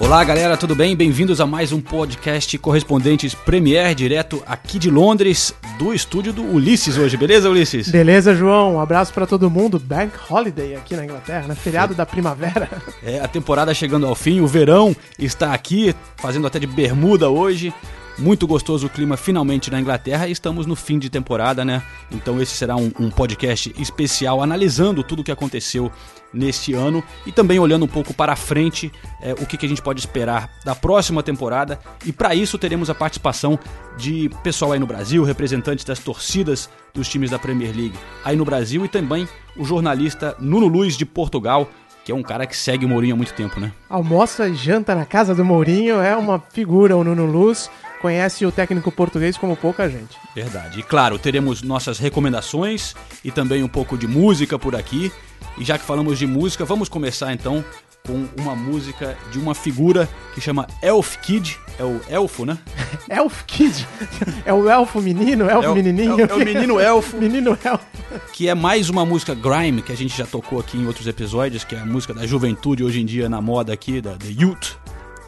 Olá galera, tudo bem? Bem-vindos a mais um podcast Correspondentes Premier, direto aqui de Londres, do estúdio do Ulisses hoje, beleza Ulisses? Beleza, João? Um abraço pra todo mundo. Bank Holiday aqui na Inglaterra, né? Feriado da primavera. É, a temporada chegando ao fim, o verão está aqui, fazendo até de bermuda hoje. Muito gostoso o clima finalmente na Inglaterra e estamos no fim de temporada, né? Então esse será um, um podcast especial analisando tudo o que aconteceu neste ano e também olhando um pouco para frente é, o que, que a gente pode esperar da próxima temporada. E para isso teremos a participação de pessoal aí no Brasil, representantes das torcidas dos times da Premier League aí no Brasil e também o jornalista Nuno Luiz de Portugal, que é um cara que segue o Mourinho há muito tempo, né? Almoça e janta na casa do Mourinho, é uma figura, o Nuno Luz. Conhece o técnico português como pouca gente. Verdade. E claro, teremos nossas recomendações e também um pouco de música por aqui. E já que falamos de música, vamos começar então com uma música de uma figura que chama Elf Kid. É o elfo, né? Elf Kid? É o elfo menino? Elfo É o- menininho? é o- é o menino elfo. menino elfo. que é mais uma música grime que a gente já tocou aqui em outros episódios, que é a música da juventude hoje em dia na moda aqui, da The Youth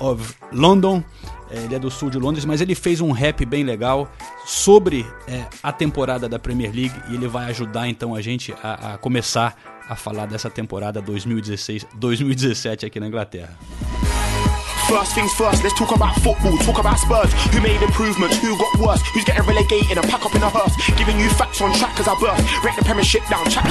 of London. É, Ele é do sul de Londres, mas ele fez um rap bem legal sobre é, a temporada da Premier League e ele vai ajudar então a gente a, a começar a falar dessa temporada 2016-2017 aqui na Inglaterra. First things first, let's talk about football, talk about Spurs. Who made improvements, who got worse, who's getting relegated and pack up in a hearse. Giving you facts on track as I burst. Break the premiership down, chat.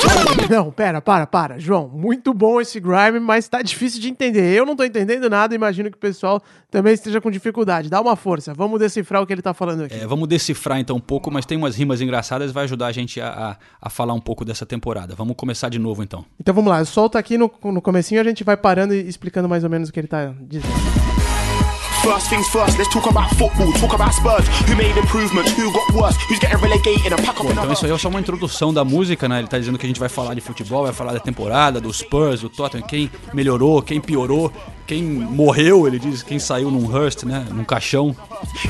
Não, pera, para, para. João, muito bom esse grime, mas tá difícil de entender. Eu não tô entendendo nada, imagino que o pessoal também esteja com dificuldade. Dá uma força, vamos decifrar o que ele tá falando aqui. É, vamos decifrar então um pouco, mas tem umas rimas engraçadas e vai ajudar a gente a, a, a falar um pouco dessa temporada. Vamos começar de novo então. Então vamos lá, eu solto aqui no, no comecinho, a gente vai parando e explicando mais ou menos o que ele tá dizendo. First things first, let's talk about football, talk about Spurs. Who made improvements, who got worse, who's getting relegated and pack up Então isso aí é só uma introdução da música, né? Ele tá dizendo que a gente vai falar de futebol, vai falar da temporada, do Spurs, do Tottenham, quem melhorou, quem piorou, quem morreu, ele diz, quem saiu num Hearst, né? Num caixão.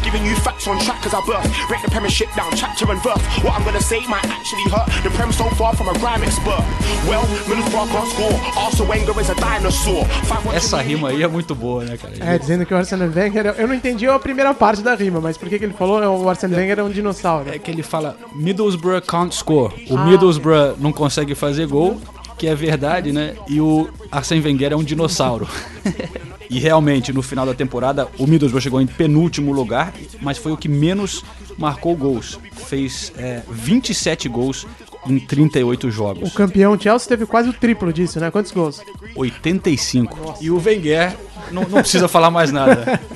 Giving you facts on track as I burst. Break the premiership down, chapter and verse. What I'm gonna say might actually hurt. The prem so far from a grime expert. Well, Middlesbrough can't score. Arsene Wenger is a dinosaur. Essa rima aí é muito boa, né, cara? É, dizendo que o Arsene Wenger. Eu não entendi a primeira parte da rima, mas por que, que ele falou? O Arsene Wenger é um dinossauro. É que ele fala Middlesbrough can't score. O Middlesbrough não consegue fazer gol, que é verdade, né? E o Arsene Wenger é um dinossauro. e realmente, no final da temporada, o Middlesbrough chegou em penúltimo lugar, mas foi o que menos marcou gols. Fez é, 27 gols em 38 O jogos. campeão Chelsea teve quase o triplo disso, né? Quantos gols? 85. E o Wenger não, não precisa falar mais nada.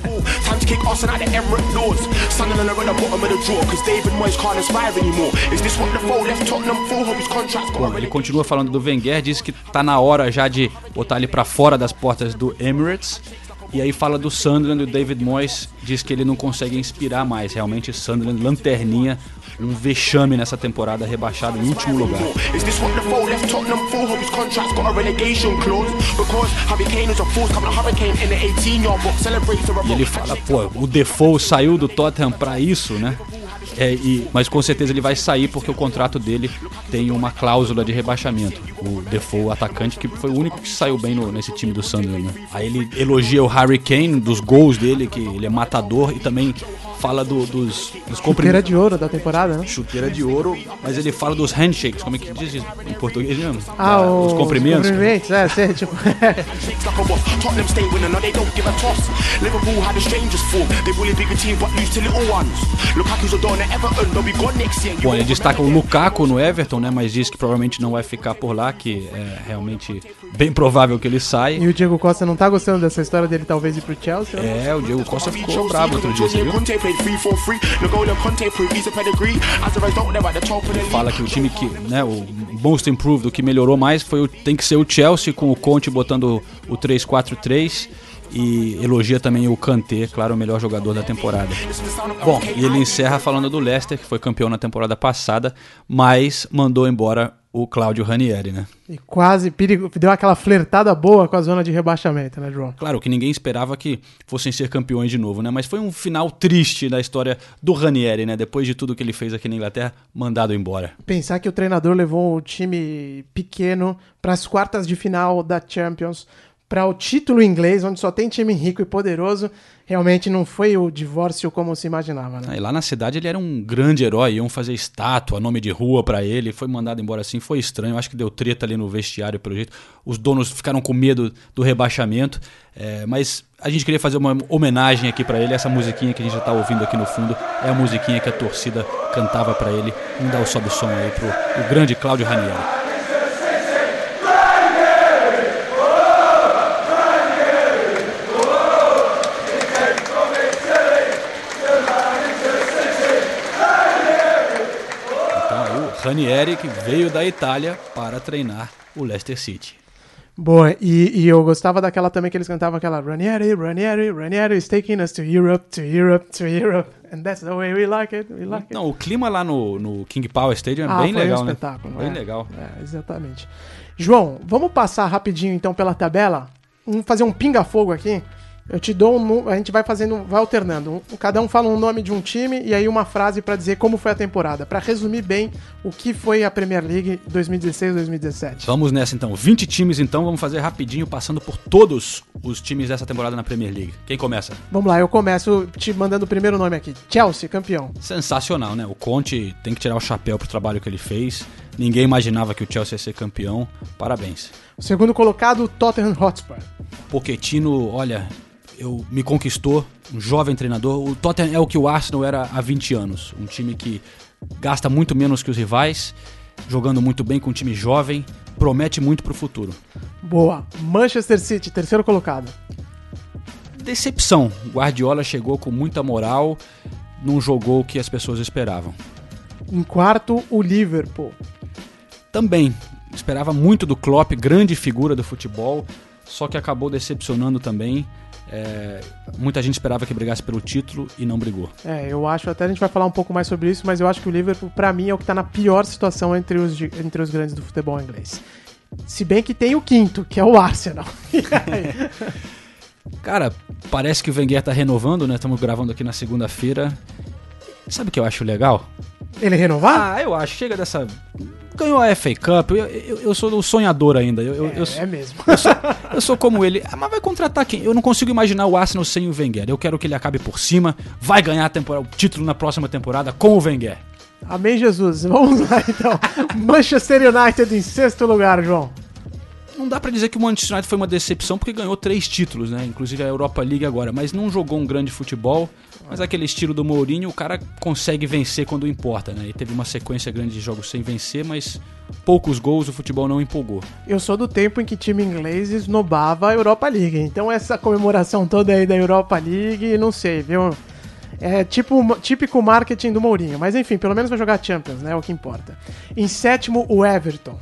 Kick Arsenal the Emirates doors. Sunderland are at the bottom of the draw because David Moyes can't inspire anymore. Is this what the foe left Tottenham for? Contract's got Bom, ele continua falando do Wenger, diz que tá na hora já de botar ele pra fora das portas do Emirates. E aí fala do Sunderland, o David Moyes diz que ele não consegue inspirar mais. Realmente, Sunderland, lanterninha, um vexame nessa temporada, rebaixado em último lugar. Is this what the foe left Tottenham for? Hope his contract's got a relegation clause. Because Harry Kane was a force coming a hurricane in the 18 yard box. Celebrates a E ele fala, pô, o Defoe saiu do Tottenham pra isso, né? É, e, mas com certeza ele vai sair porque o contrato dele tem uma cláusula de rebaixamento. O Defoe, o atacante, que foi o único que saiu bem no- nesse time do Sunderland. Né? Aí ele elogia o Harry Kane, dos gols dele, que ele é matador, e também fala do- dos, dos Chuteira comprimidos. de ouro da temporada, né? Chuteira de ouro, mas ele fala dos handshakes, como é que diz isso em português mesmo? Ah, Ah, os os comprimentos. cumprimentos, é, sei, tipo. Bom, ele destaca o Lukaku no Everton, né? Mas diz que provavelmente não vai ficar por lá, que é realmente bem provável que ele saia. E o Diego Costa não tá gostando dessa história dele talvez ir pro Chelsea. É, o Diego Costa ficou bravo outro dia, você viu? Conte played 3-4-3. N'Golo Conte proved he's a pedigree. As a result, they're at the top of the league. Fala que o time que, né, o most improved, o que melhorou mais foi o, tem que ser o Chelsea com o Conte botando o 3-4-3 e elogia também o Kanté, claro, o melhor jogador da temporada. Bom, e ele encerra falando do Leicester, que foi campeão na temporada passada, mas mandou embora o Cláudio Ranieri, né? E quase perigo, deu aquela flertada boa com a zona de rebaixamento, né, João? Claro que ninguém esperava que fossem ser campeões de novo, né? Mas foi um final triste da história do Ranieri, né? Depois de tudo que ele fez aqui na Inglaterra, mandado embora. Pensar que o treinador levou o time pequeno para as quartas de final da Champions, para o título inglês, onde só tem time rico e poderoso, realmente não foi o divórcio como se imaginava, né? Ah, lá na cidade ele era um grande herói, iam fazer estátua, nome de rua pra ele, foi mandado embora assim, foi estranho, acho que deu treta ali no vestiário pelo jeito. Os donos ficaram com medo do rebaixamento, é, mas a gente queria fazer uma homenagem aqui pra ele, essa musiquinha que a gente já tá ouvindo aqui no fundo, é a musiquinha que a torcida cantava pra ele. Vamos dar o sobe som aí pro o grande Cláudio Ranieri. Ranieri que veio da Itália para treinar o Leicester City. Boa, e, e eu gostava daquela também que eles cantavam aquela Ranieri, Ranieri, Ranieri is taking us to Europe, to Europe, to Europe, and that's the way we like it, we like it. Não, o clima lá no, no King Power Stadium é Ah, bem legal, um né? espetáculo. Bem é. legal. É, exatamente. João, vamos passar rapidinho então pela tabela? Vamos fazer um pinga-fogo aqui. Eu te dou um. A gente vai fazendo. Vai alternando. Cada um fala um nome de um time e aí uma frase pra dizer como foi a temporada. Pra resumir bem o que foi a Premier League 2016-2017. Vamos nessa então. 20 times então, vamos fazer rapidinho, passando por todos os times dessa temporada na Premier League. Quem começa? Vamos lá, eu começo te mandando o primeiro nome aqui. Chelsea, campeão. Sensacional, né? O Conte tem que tirar o chapéu pro trabalho que ele fez. Ninguém imaginava que o Chelsea ia ser campeão. Parabéns. O segundo colocado, Tottenham Hotspur. Pochettino, olha, eu me conquistou, um jovem treinador. O Tottenham é o que o Arsenal era há 20 anos, um time que gasta muito menos que os rivais, jogando muito bem com um time jovem, promete muito pro futuro. Boa. Manchester City, terceiro colocado. Decepção. O Guardiola chegou com muita moral, não jogou o que as pessoas esperavam. Em quarto, o Liverpool. Também esperava muito do Klopp, grande figura do futebol, só que acabou decepcionando também. É, muita gente esperava que brigasse pelo título e não brigou. É, eu acho, até a gente vai falar um pouco mais sobre isso, mas eu acho que o Liverpool, pra mim, é o que tá na pior situação entre os, entre os grandes do futebol inglês. Se bem que tem o quinto, que é o Arsenal. Cara, parece que o Wenger tá renovando, né? Estamos gravando aqui na segunda-feira. Sabe o que eu acho legal? Ele renovar? Ah, eu acho. Chega dessa. Ganhou a FA Cup. Eu, eu, eu sou o sonhador ainda. Eu, eu, é, eu, sou, é mesmo. eu, sou, eu sou como ele. Ah, mas vai contratar quem? Eu não consigo imaginar o Arsenal sem o Wenger. Eu quero que ele acabe por cima. Vai ganhar a temporada, o título na próxima temporada com o Wenger. Amém, Jesus. Vamos lá, então. Manchester United em sexto lugar, João. Não dá pra dizer que o Manchester United foi uma decepção porque ganhou três títulos, né? Inclusive a Europa League agora, mas não jogou um grande futebol. Mas aquele estilo do Mourinho, o cara consegue vencer quando importa, né? E teve uma sequência grande de jogos sem vencer, mas poucos gols, o futebol não empolgou. Eu sou do tempo em que time inglês esnobava a Europa League. Então essa comemoração toda aí da Europa League, não sei, viu? É tipo, típico marketing do Mourinho. Mas enfim, pelo menos vai jogar Champions, né? É o que importa. Em sétimo, o Everton.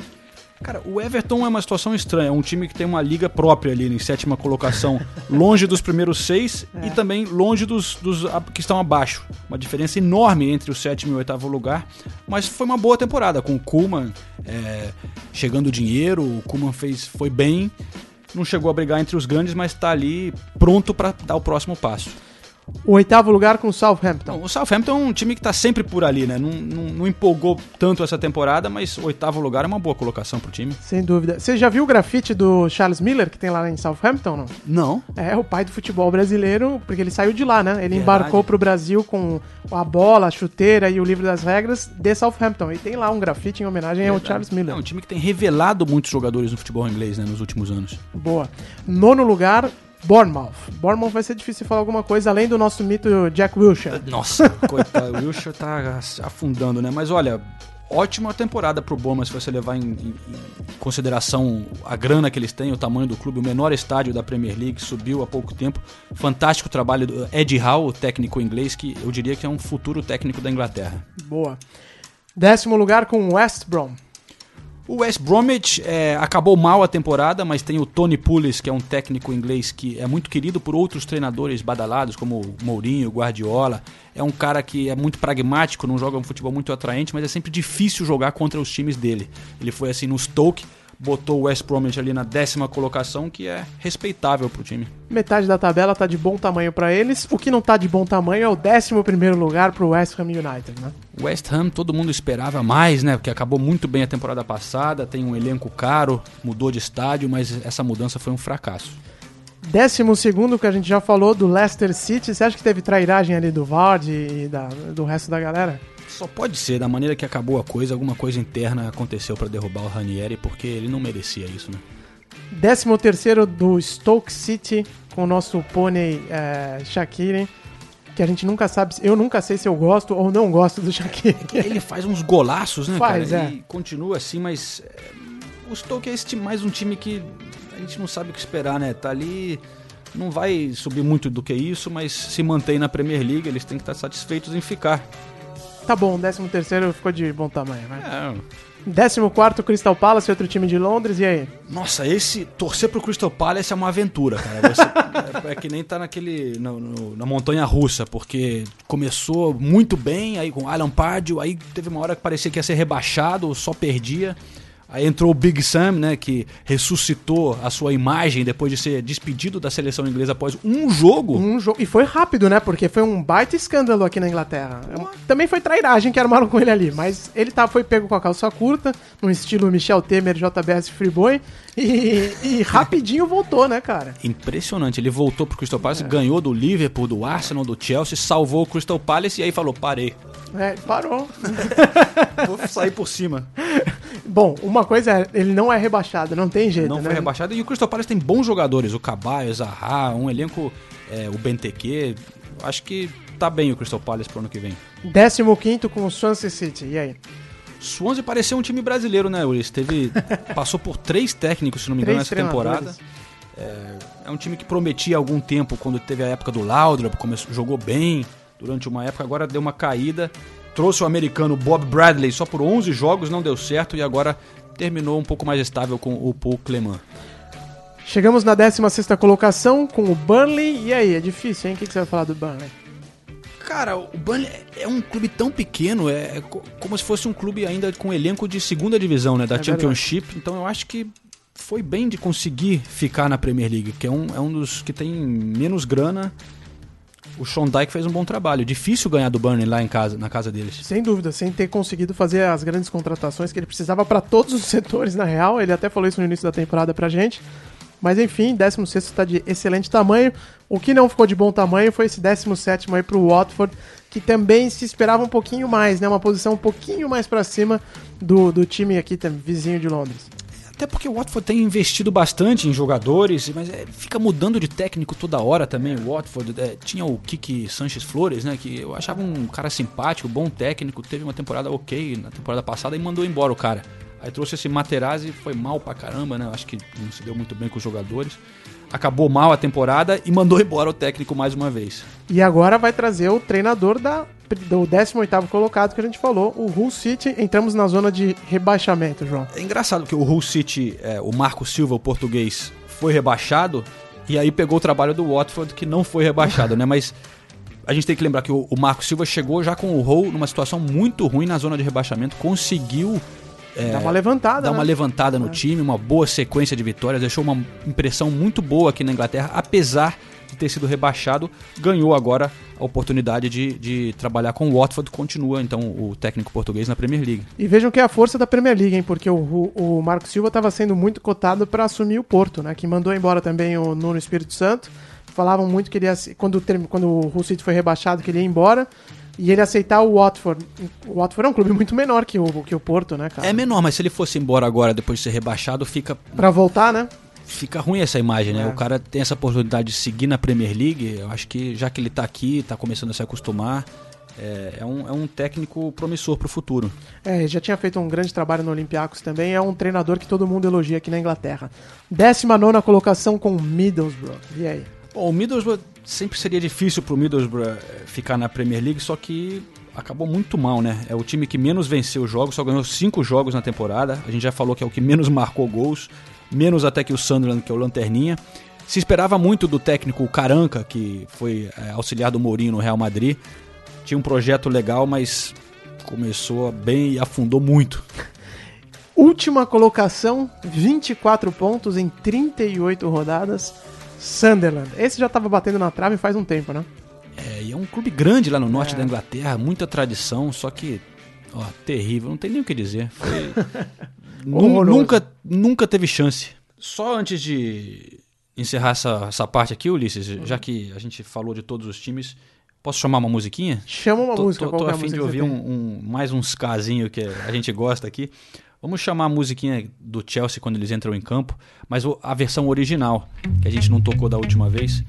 Cara, o Everton é uma situação estranha. É um time que tem uma liga própria ali em sétima colocação, longe dos primeiros seis e também longe dos, dos que estão abaixo. Uma diferença enorme entre o sétimo e o oitavo lugar. Mas foi uma boa temporada, com o Kuhlman é, chegando dinheiro, o Kuhlman fez, foi bem. Não chegou a brigar entre os grandes, mas está ali pronto para dar o próximo passo. O oitavo lugar com o Southampton. O Southampton é um time que está sempre por ali, né? Não, não, não empolgou tanto essa temporada, mas o oitavo lugar é uma boa colocação pro time. Sem dúvida. Você já viu o grafite do Charles Miller que tem lá em Southampton, não? Não. É, o pai do futebol brasileiro, porque ele saiu de lá, né? Ele Verdade. embarcou pro Brasil com a bola, a chuteira e o livro das regras de Southampton. E tem lá um grafite em homenagem ao Charles Miller. É um time que tem revelado muitos jogadores no futebol inglês né, nos últimos anos. Boa. Nono lugar, Bournemouth. Bournemouth vai ser difícil falar alguma coisa além do nosso mito Jack Wilshere. Nossa, coitado, o Wilshere tá afundando, né? Mas olha, ótima temporada pro Bournemouth se você levar em, em- em consideração a grana que eles têm, o tamanho do clube, o menor estádio da Premier League, subiu há pouco tempo. Fantástico trabalho do Ed Howe, o técnico inglês, que eu diria que é um futuro técnico da Inglaterra. Boa. Décimo lugar com West Brom. O West Bromwich é, acabou mal a temporada, mas tem o Tony Pulis, que é um técnico inglês que é muito querido por outros treinadores badalados, como Mourinho, Guardiola. É um cara que é muito pragmático, não joga um futebol muito atraente, mas é sempre difícil jogar contra os times dele. Ele foi assim no Stoke, botou o West Bromwich ali na décima colocação, que é respeitável pro time. Metade da tabela tá de bom tamanho pra eles. O que não tá de bom tamanho é o 11 primeiro lugar pro West Ham United, né? West Ham todo mundo esperava mais, né? Porque acabou muito bem a temporada passada, tem um elenco caro, mudou de estádio, mas essa mudança foi um fracasso. Décimo segundo, que a gente já falou, do Leicester City. Você acha que teve trairagem ali do Vard e da- do resto da galera? Só pode ser, da maneira que acabou a coisa, alguma coisa interna aconteceu pra derrubar o Ranieri, porque ele não merecia isso, né? Décimo terceiro do Stoke City, com o nosso pônei é, Shaqiri, que a gente nunca sabe, eu nunca sei se eu gosto ou não gosto do Shaqiri. Ele faz uns golaços, né, Faz, cara? é. E continua assim, mas é, o Stoke é mais um time que a gente não sabe o que esperar, né? Tá ali, não vai subir muito do que isso, mas se mantém na Premier League, eles têm que estar satisfeitos em ficar. Tá bom, décimo terceiro ficou de bom tamanho, né? É, Décimo quarto, Crystal Palace, outro time de Londres, e aí? Nossa, esse torcer pro Crystal Palace é uma aventura, cara. Você- é, é que nem tá naquele no- no- na montanha russa, porque começou muito bem, aí com Alan Pardew, aí teve uma hora que parecia que ia ser rebaixado, só perdia. Aí entrou o Big Sam, né, que ressuscitou a sua imagem depois de ser despedido da seleção inglesa após um jogo. Um jogo. E foi rápido, né? Porque foi um baita escândalo aqui na Inglaterra. Também foi trairagem que armaram com ele ali, mas ele tá, foi pego com a calça curta, no estilo Michel Temer, JBS Freeboy, e, e rapidinho voltou, né, cara? Impressionante, ele voltou pro Crystal Palace, ganhou do Liverpool, do Arsenal, do Chelsea, salvou o Crystal Palace e aí falou: parei, É, parou. vou sair por cima. Bom, uma coisa é, ele não é rebaixado, não tem jeito, Não né? foi rebaixado. E o Crystal Palace tem bons jogadores. O Caballo, o Zaha, um elenco, é, o Benteke. Acho que tá bem o Crystal Palace pro ano que vem. Décimo quinto com o Swansea City, e aí? Swansea pareceu um time brasileiro, né, Ulisses? Teve, passou por três técnicos, se não me engano, nessa temporada. treinadores. É um time que prometia algum tempo, quando teve a época do Laudrup, começou, jogou bem durante uma época, agora deu uma caída. Trouxe o americano Bob Bradley só por 11 jogos, não deu certo, e agora terminou um pouco mais estável com o Paul Clement. Chegamos na 16 colocação com o Burnley, e aí? É difícil, hein? O que, você vai falar do Burnley? Cara, o Burnley é um clube tão pequeno, é co- como se fosse um clube ainda com elenco de segunda divisão, né, da É Championship. Então eu acho que foi bem de conseguir ficar na Premier League, que é um, é um dos que tem menos grana. O Sean Dyke fez um bom trabalho. Difícil ganhar do Burnley lá em casa, na casa deles. Sem dúvida, sem ter conseguido fazer as grandes contratações que ele precisava para todos os setores, na real. Ele até falou isso no início da temporada pra gente. Mas enfim, 16 está de excelente tamanho. O que não ficou de bom tamanho foi esse 17 aí pro Watford, que também se esperava um pouquinho mais, né? Uma posição um pouquinho mais para cima do, do time aqui, vizinho de Londres. Até porque o Watford tem investido bastante em jogadores, mas é, fica mudando de técnico toda hora também. O Watford é, tinha o Kiki Sanches Flores, né? Que eu achava um cara simpático, bom técnico, teve uma temporada ok na temporada passada e mandou embora o cara. Aí trouxe esse Materazzi, foi mal pra caramba, né? Acho que não se deu muito bem com os jogadores. Acabou mal a temporada e mandou embora o técnico mais uma vez. E agora vai trazer o treinador da, do 18º colocado que a gente falou, o Hull City. Entramos na zona de rebaixamento, João. É engraçado que o Hull City, é, o Marco Silva, o português, foi rebaixado e aí pegou o trabalho do Watford que não foi rebaixado, né? Mas a gente tem que lembrar que o, o Marco Silva chegou já com o Hull numa situação muito ruim na zona de rebaixamento, conseguiu é, Dá uma levantada, dar né? uma levantada no time, uma boa sequência de vitórias, deixou uma impressão muito boa aqui na Inglaterra, apesar de ter sido rebaixado, ganhou agora a oportunidade de, de trabalhar com o Watford, continua então o técnico português na Premier League. E vejam que é a força da Premier League, hein? Porque o, o, o Marco Silva estava sendo muito cotado para assumir o Porto, né? Que mandou embora também o Nuno Espírito Santo. Falavam muito que ele ia, quando, quando o City foi rebaixado, que ele ia embora. E ele aceitar o Watford. O Watford é um clube muito menor que o, que o Porto, né, cara? É menor, mas se ele fosse embora agora depois de ser rebaixado, fica, Pra voltar, né? Fica ruim essa imagem, né? É. O cara tem essa oportunidade de seguir na Premier League. Eu acho que já que ele tá aqui, tá começando a se acostumar, é, é um, é um técnico promissor pro futuro. É, ele já tinha feito um grande trabalho no Olympiacos também. É um treinador que todo mundo elogia aqui na Inglaterra. 19 colocação com o Middlesbrough. E aí? Bom, o Middlesbrough sempre seria difícil pro Middlesbrough eh, ficar na Premier League, só que acabou muito mal, né? É o time que menos venceu jogos, só ganhou cinco jogos na temporada. A gente já falou que é o que menos marcou gols, menos até que o Sunderland, que é o Lanterninha. Se esperava muito do técnico Caranca, que foi é, auxiliar do Mourinho no Real Madrid. Tinha um projeto legal, mas começou bem e afundou muito. Última colocação, 24 pontos em 38 rodadas. Sunderland. Esse já estava batendo na trave faz um tempo, né? É, e é um clube grande lá no norte É. da Inglaterra, muita tradição, só que, ó, terrível, não tem nem o que dizer. Foi- Horroroso. nunca, nunca teve chance. Só antes de encerrar essa, essa parte aqui, Ulisses, já que a gente falou de todos os times, posso chamar uma musiquinha? Chama uma tô, música, tô, tô a fim de ouvir um, um- mais uns casinhos que a gente gosta aqui. Vamos chamar a musiquinha do Chelsea quando eles entram em campo, mas a versão original, que a gente não tocou da última vez,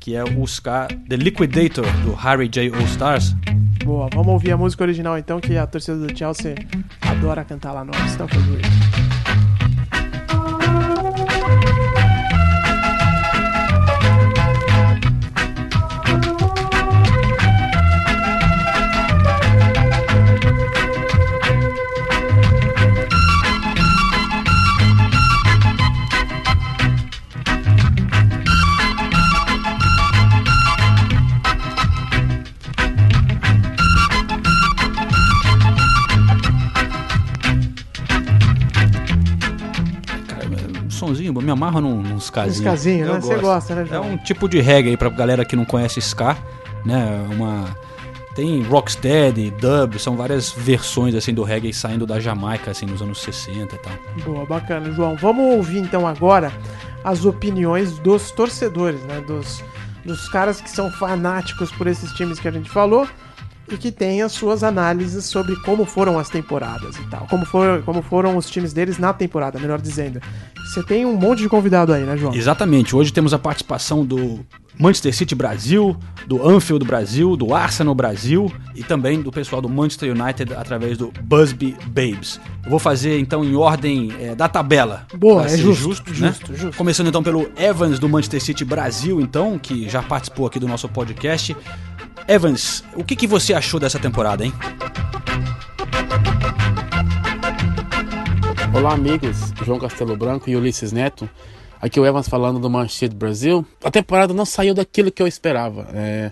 que é o ska The Liquidator, do Harry J. All Stars. Boa, vamos ouvir a música original então, que a torcida do Chelsea adora cantar lá no Stamford Bridge. Sonzinho, eu me amarro num, nos casinhos. Né? Você gosta, né, É João? um tipo de reggae aí pra galera que não conhece ska, né? Uma tem rocksteady, dub, são várias versões assim do reggae saindo da Jamaica assim nos anos 60 e tal. Boa, bacana, João. Vamos ouvir então agora as opiniões dos torcedores, né? Dos, dos caras que são fanáticos por esses times que a gente falou e que têm as suas análises sobre como foram as temporadas e tal. Como foram, como foram os times deles na temporada, melhor dizendo. Você tem um monte de convidado aí, né, João? Exatamente. Hoje temos a participação do Manchester City Brasil, do Anfield Brasil, do Arsenal Brasil e também do pessoal do Manchester United através do Busby Babes. Eu vou fazer então em ordem eh, da tabela. Boa, é ser justo, né? justo, justo. Começando então pelo Evans do Manchester City Brasil, então, que já participou aqui do nosso podcast. Evans, o que, que você achou dessa temporada, hein? Olá, amigos. João Castelo Branco e Ulisses Neto. Aqui é o Evans falando do Manchester Brasil. A temporada não saiu daquilo que eu esperava. É,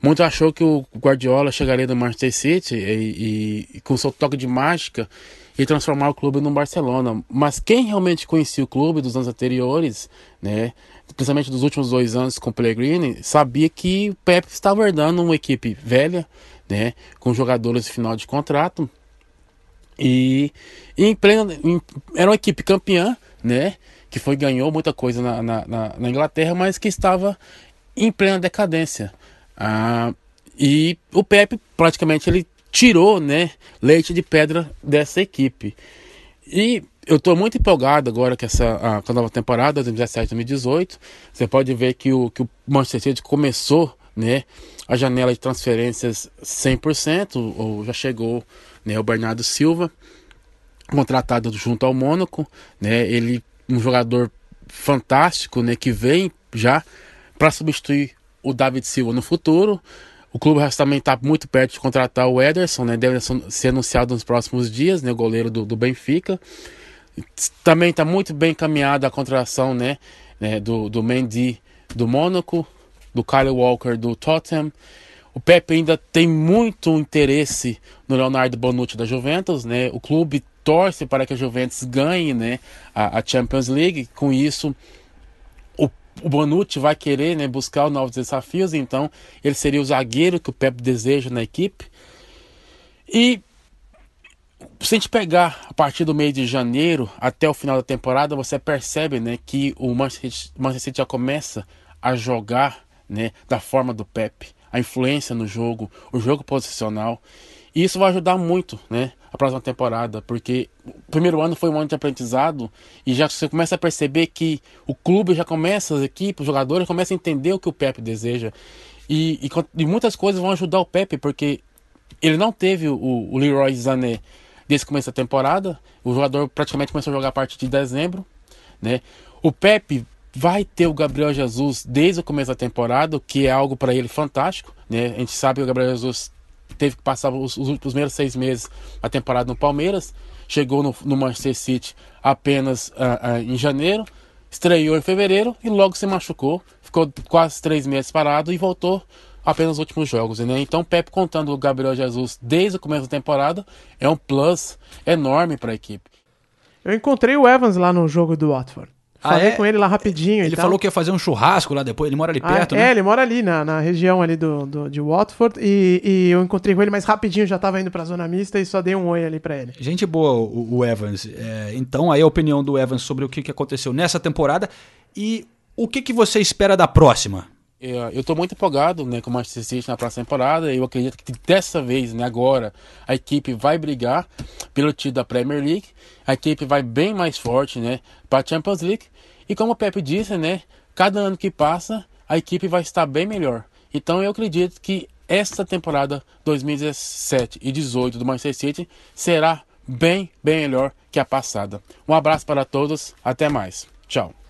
muito achou que o Guardiola chegaria no Manchester City e, e- e com seu toque de mágica e transformar o clube no Barcelona. Mas quem realmente conhecia o clube dos anos anteriores, né, principalmente dos últimos dois anos com o Pellegrini, sabia que o Pep estava herdando uma equipe velha, né, com jogadores de final de contrato. E, e em plena, em- era uma equipe campeã, né? Que foi ganhou muita coisa na, na, na- na Inglaterra, mas que estava em plena decadência. Ah, e o Pepe praticamente ele tirou, né, leite de pedra dessa equipe. E eu estou muito empolgado agora com essa ah, com a nova temporada 2017 2018. Você pode ver que o, que o Manchester City começou né, a janela de transferências 100%, ou já chegou né, o Bernardo Silva, contratado junto ao Mônaco. Né, ele um jogador fantástico né, que vem já para substituir o David Silva no futuro. O clube também está muito perto de contratar o Ederson, né? Deve ser anunciado nos próximos dias, né? O goleiro do, do Benfica. Também está muito bem encaminhada a contratação, né? né, do, do Mendy do Mônaco, do Kyle Walker do Tottenham. O Pepe ainda tem muito interesse no Leonardo Bonucci da Juventus, né? O clube torce para que a Juventus ganhe, né? A, a Champions League. Com isso, o, Bonucci vai querer, né? Buscar novos desafios. Então, ele seria o zagueiro que o Pepe deseja na equipe. E se a gente pegar a partir do mês de janeiro até o final da temporada, você percebe, né, que o Manchester City já começa a jogar, né, da forma do Pepe, a influência no jogo, o jogo posicional. E isso vai ajudar muito, né, a próxima temporada, porque o primeiro ano foi um ano de aprendizado e já você começa a perceber que o clube já começa, as equipes, os jogadores começam a entender o que o Pepe deseja. E, e, e muitas coisas vão ajudar o Pepe, porque ele não teve o, o Leroy Sané desde o começo da temporada. O jogador praticamente começou a jogar a partir de dezembro, né? O Pepe vai ter o Gabriel Jesus desde o começo da temporada, que é algo para ele fantástico, né? A gente sabe que o Gabriel Jesus teve que passar os, os, primeiros seis meses a temporada no Palmeiras, chegou no, no Manchester City apenas uh, uh, em janeiro, estreou em fevereiro e logo se machucou, ficou quase três meses parado e voltou apenas os últimos jogos. Né? Então, Pepe contando o Gabriel Jesus desde o começo da temporada é um plus enorme para a equipe. Eu encontrei o Evans lá no jogo do Watford. Ah, Falei é? com ele lá rapidinho. Ele e falou que ia fazer um churrasco lá depois, ele mora ali Ah, perto, é, né? ele mora ali na, na região ali do, do- de Watford e, e eu encontrei com ele, mas rapidinho já tava indo pra zona mista e só dei um oi ali pra ele. Gente boa, o, o Evans. É, então, aí a opinião do Evans sobre o que, que aconteceu nessa temporada e o que, que você espera da próxima? Eu eu tô muito empolgado né, com o Manchester City na próxima temporada. Eu acredito que dessa vez, né, agora, a equipe vai brigar pelo título da Premier League. A equipe vai bem mais forte né, para a Champions League. E como o Pepe disse, né, cada ano que passa, a equipe vai estar bem melhor. Então eu acredito que esta temporada 2017 e 18 do Manchester City será bem, bem melhor que a passada. Um abraço para todos, até mais. Tchau.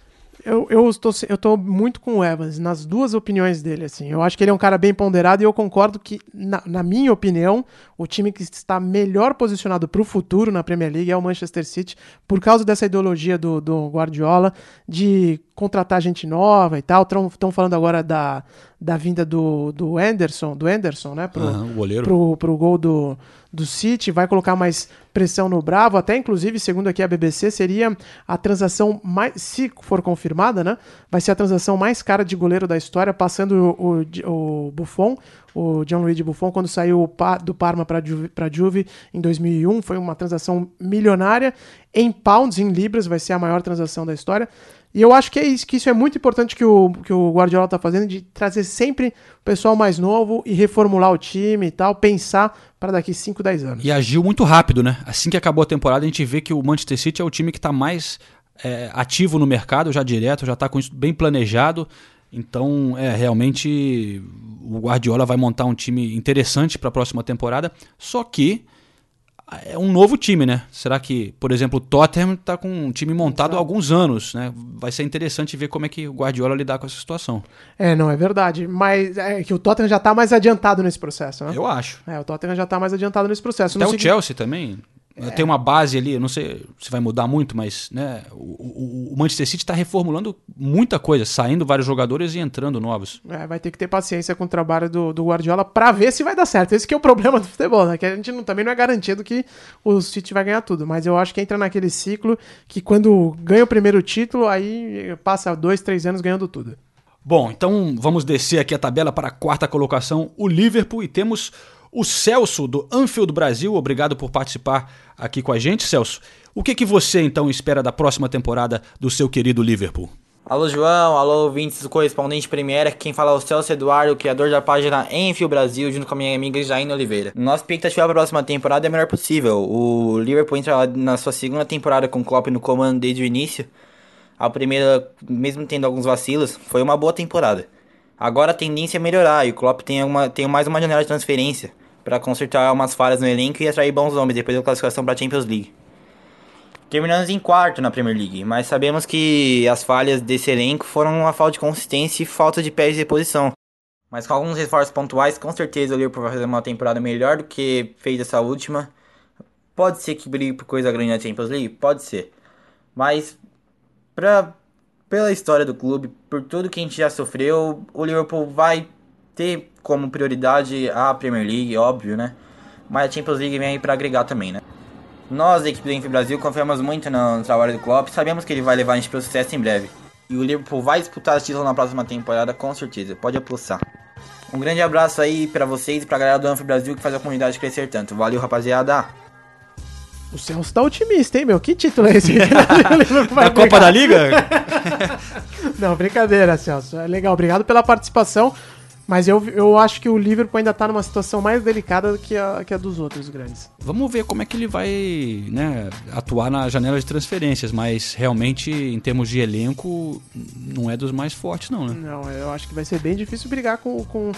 Eu, eu, estou, eu tô muito com o Evans nas duas opiniões dele, assim. Eu acho que ele é um cara bem ponderado e eu concordo que, na, na minha opinião, o time que está melhor posicionado para o futuro na Premier League é o Manchester City, por causa dessa ideologia do, do Guardiola de contratar gente nova e tal. Estão falando agora da, da vinda do, do Anderson, do Anderson, né? Pro, o goleiro. pro, pro gol do, do City, vai colocar mais pressão no Bravo, até inclusive, segundo aqui a BBC, seria a transação mais, se for confirmada, né, vai ser a transação mais cara de goleiro da história, passando o, o, o Buffon, o John Luigi Buffon, quando saiu do Parma para Juve, pra Juve em 2001, foi uma transação milionária, em pounds, em libras, vai ser a maior transação da história, e eu acho que, é isso, que isso é muito importante que o, que o Guardiola tá fazendo, de trazer sempre o pessoal mais novo e reformular o time e tal, pensar para daqui 5, 10 anos. E agiu muito rápido, né? Assim que acabou a temporada, a gente vê que o Manchester City é o time que está mais é, ativo no mercado, já direto, já está com isso bem planejado. Então, é realmente o Guardiola vai montar um time interessante para a próxima temporada. Só que é um novo time, né? Será que, por exemplo, o Tottenham está com um time montado há alguns anos, né? Vai ser interessante ver como é que o Guardiola lidar com essa situação. É, não, é verdade. Mas é que o Tottenham já tá mais adiantado nesse processo, né? Eu acho. É, o Tottenham já tá mais adiantado nesse processo. Até o signi- Chelsea também. Tem uma base ali, não sei se vai mudar muito, mas né, o, o- o Manchester City está reformulando muita coisa, saindo vários jogadores e entrando novos. É, vai ter que ter paciência com o trabalho do, do Guardiola pra ver se vai dar certo. Esse que é o problema do futebol, né? Que a gente não- também não é garantido que o City vai ganhar tudo. Mas eu acho que entra naquele ciclo que quando ganha o primeiro título, aí passa dois, três anos ganhando tudo. Bom, então vamos descer aqui a tabela para a quarta colocação, o Liverpool, e temos o Celso do Anfield Brasil. Obrigado por participar aqui com a gente, Celso. O que, que você então espera da próxima temporada do seu querido Liverpool? Alô João, alô ouvintes do correspondente Premiere, aqui quem fala é o Celso Eduardo, criador da página Enfio Brasil, junto com a minha amiga Jaine Oliveira. Nossa expectativa para a próxima temporada é a melhor possível. O Liverpool entra na sua segunda temporada com o Klopp no comando desde o início. A primeira, mesmo tendo alguns vacilos, foi uma boa temporada. Agora a tendência é melhorar e o Klopp tem, uma, tem mais uma janela de transferência para consertar umas falhas no elenco e atrair bons nomes depois da classificação para a Champions League. Terminamos em quarto na Premier League, mas sabemos que as falhas desse elenco foram uma falta de consistência e falta de pés de reposição. Mas com alguns reforços pontuais, com certeza o Liverpool vai fazer uma temporada melhor do que fez essa última. Pode ser que brigue por coisa grande na Champions League? Pode ser. Mas, pra, pela história do clube, por tudo que a gente já sofreu, o Liverpool vai ter como prioridade a Premier League, óbvio, né? Mas a Champions League vem aí pra agregar também, né? Nós, da equipe do Enfield Brasil, confiamos muito no trabalho do Klopp, sabemos que ele vai levar a gente para o sucesso em breve. E o Liverpool vai disputar o título na próxima temporada, com certeza, pode apostar. Um grande abraço aí pra vocês e pra galera do Anfield Brasil que faz a comunidade crescer tanto. Valeu, rapaziada! O Celso tá otimista, hein, meu? Que título é esse? Da Copa da Liga? Não, brincadeira, Celso. É legal, obrigado pela participação. Mas eu, eu acho que o Liverpool ainda tá numa situação mais delicada do que a, que a dos outros grandes. Vamos ver como é que ele vai né, atuar na janela de transferências, mas realmente, em termos de elenco, não é dos mais fortes, não, né? Não, eu acho que vai ser bem difícil brigar com, com,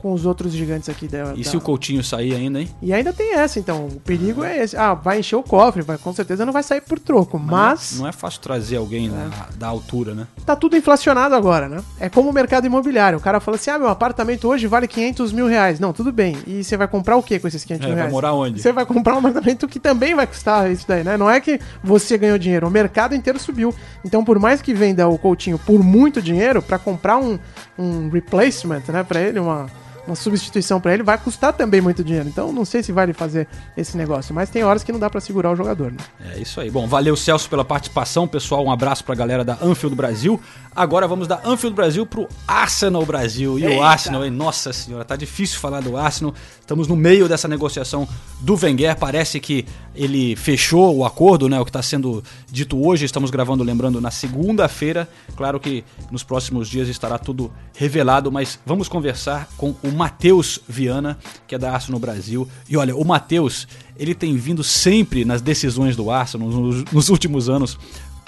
com os outros gigantes aqui da. E da- se o Coutinho sair ainda, hein? E ainda tem essa, então. O perigo é esse. Ah, vai encher o cofre, vai, com certeza não vai sair por troco. Mas Não é fácil trazer alguém na- da altura, né? tá tudo inflacionado agora, né? É como o mercado imobiliário. O cara fala assim: ah, meu apartamento hoje vale 500 mil reais. Não, tudo bem. E você vai comprar o que com esses 500 É, mil vai reais? morar onde? Você vai comprar um apartamento que também vai custar isso daí, né? Não é que você ganhou dinheiro, o mercado inteiro subiu. Então, por mais que venda o Coutinho por muito dinheiro, pra comprar um, um replacement, né, pra ele, uma, uma substituição pra ele, vai custar também muito dinheiro. Então, não sei se vale fazer esse negócio. Mas tem horas que não dá pra segurar o jogador, né? É isso aí. Bom, valeu Celso pela participação, pessoal. Um abraço pra galera da Anfield Brasil. Agora vamos da Anfield Brasil pro Arsenal Brasil. E o Arsenal, hein? Nossa senhora, tá difícil falar do Arsenal. Estamos no meio dessa negociação do Wenger. Parece que ele fechou o acordo, né? O que está sendo dito hoje. Estamos gravando, lembrando, na segunda-feira. Claro que nos próximos dias estará tudo revelado, mas vamos conversar com o Matheus Viana, que é da Arsenal Brasil. E olha, o Matheus, ele tem vindo sempre nas decisões do Arsenal nos, nos últimos anos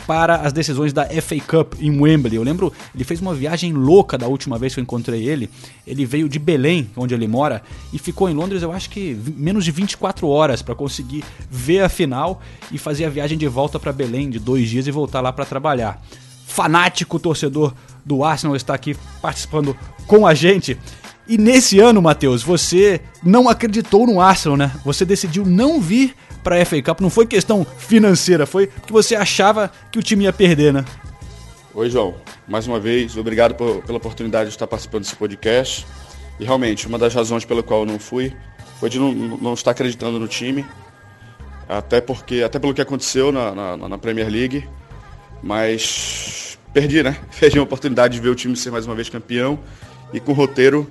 para as decisões da FA Cup em Wembley. Eu lembro, ele fez uma viagem louca da última vez que eu encontrei ele. Ele veio de Belém, onde ele mora, e ficou em Londres, eu acho que menos de 24 horas para conseguir ver a final e fazer a viagem de volta para Belém de dois dias e voltar lá para trabalhar. Fanático torcedor do Arsenal está aqui participando com a gente. E nesse ano, Matheus, você não acreditou no Arsenal, né? Você decidiu não vir para a FA Cup. Não foi questão financeira, foi porque você achava que o time ia perder, né? Oi, João. Mais uma vez, obrigado por- pela oportunidade de estar participando desse podcast. E realmente, uma das razões pela qual eu não fui foi de não, não estar acreditando no time. Até porque, até pelo que aconteceu na, na- na Premier League. Mas perdi, né? Perdi a oportunidade de ver o time ser mais uma vez campeão. E com roteiro,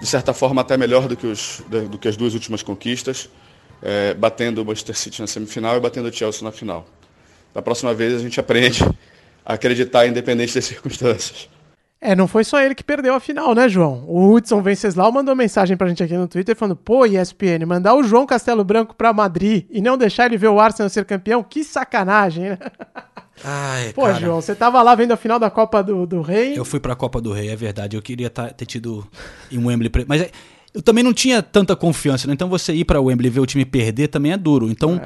de certa forma, até melhor do que, os, do que as duas últimas conquistas. eh, batendo o Manchester City na semifinal e batendo o Chelsea na final. Da próxima vez a gente aprende a acreditar independente das circunstâncias. É, não foi só ele que perdeu a final, né, João? O Hudson Venceslau mandou mensagem pra gente aqui no Twitter falando: pô, ESPN, mandar o João Castelo Branco pra Madrid e não deixar ele ver o Arsenal ser campeão, que sacanagem, né? Ai, Pô, João, você tava lá vendo a final da Copa do, do Rei. Eu fui pra Copa do Rei, é verdade. Eu queria tá- ter tido em Wembley. Mas é, eu também não tinha tanta confiança, né? Então você ir pra Wembley e ver o time perder também é duro. Então.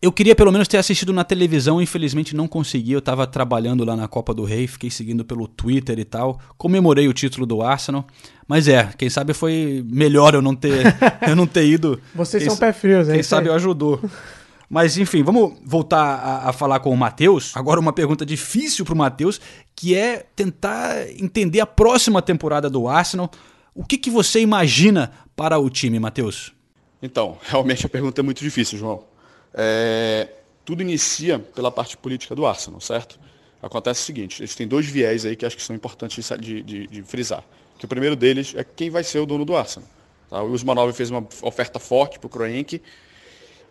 Eu queria pelo menos ter assistido na televisão, infelizmente não consegui. Eu tava trabalhando lá na Copa do Rei, fiquei seguindo pelo Twitter e tal. Comemorei o título do Arsenal. Mas é, quem sabe foi melhor eu não ter, eu não ter ido. Vocês Quem são pé frios, é Quem sabe ajudou. Mas enfim, vamos voltar a, a falar com o Matheus. Agora uma pergunta difícil pro Matheus, que é tentar entender a próxima temporada do Arsenal. O que, que você imagina para o time, Matheus? Então, realmente a pergunta é muito difícil, João. É, tudo inicia pela parte política do Arsenal, certo? Acontece o seguinte, eles têm dois viés aí que acho que são importantes de, de- de frisar. Que o primeiro deles é quem vai ser o dono do Arsenal. Tá? O Usmanov fez uma oferta forte para o Kroenke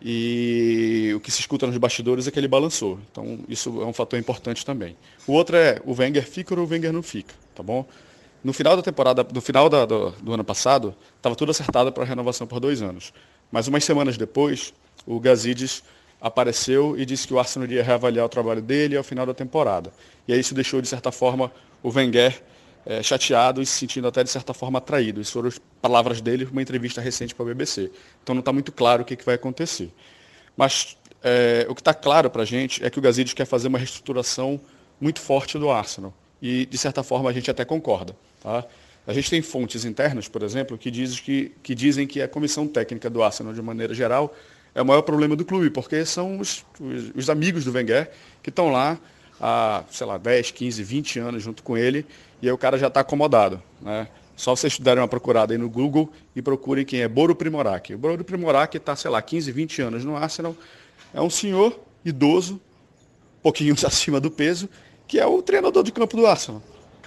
e o que se escuta nos bastidores é que ele balançou. Então, isso é um fator importante também. O outro é o Wenger fica ou o Wenger não fica, tá bom? No final da temporada, no final da- do, do ano passado, estava tudo acertado para a renovação por dois anos. Mas umas semanas depois, o Gazidis apareceu e disse que o Arsenal iria reavaliar o trabalho dele ao final da temporada. E aí isso deixou, de certa forma, o Wenger eh, chateado e se sentindo até, de certa forma, atraído. Isso foram as palavras dele numa entrevista recente para a BBC. Então não está muito claro o que, que vai acontecer. Mas eh, o que está claro para a gente é que o Gazidis quer fazer uma reestruturação muito forte do Arsenal. E, de certa forma, a gente até concorda. Tá? A gente tem fontes internas, por exemplo, que, diz que, que dizem que a comissão técnica do Arsenal, de maneira geral, é o maior problema do clube, porque são os, os, os amigos do Wenger que estão lá há, sei lá, 10, 15, 20 anos junto com ele, e aí o cara já está acomodado. Né? Só vocês darem uma procurada aí no Google e procurem quem é Boro Primorac. O Boro Primorac está, sei lá, 15, 20 anos no Arsenal. É um senhor idoso, um pouquinho acima do peso, que é o treinador de campo do Arsenal.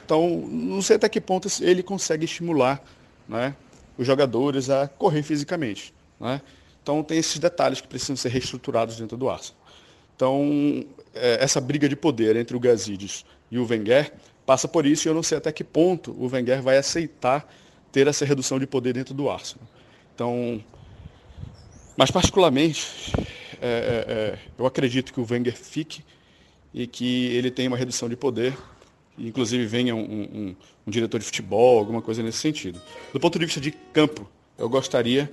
Então, não sei até que ponto ele consegue estimular né, os jogadores a correr fisicamente. Né? Então, tem esses detalhes que precisam ser reestruturados dentro do Arsenal. Então, essa briga de poder entre o Gazidis e o Wenger passa por isso e eu não sei até que ponto o Wenger vai aceitar ter essa redução de poder dentro do Arsenal. Então, mas particularmente, é, é, eu acredito que o Wenger fique e que ele tenha uma redução de poder e inclusive venha um, um, um diretor de futebol, alguma coisa nesse sentido. Do ponto de vista de campo, eu gostaria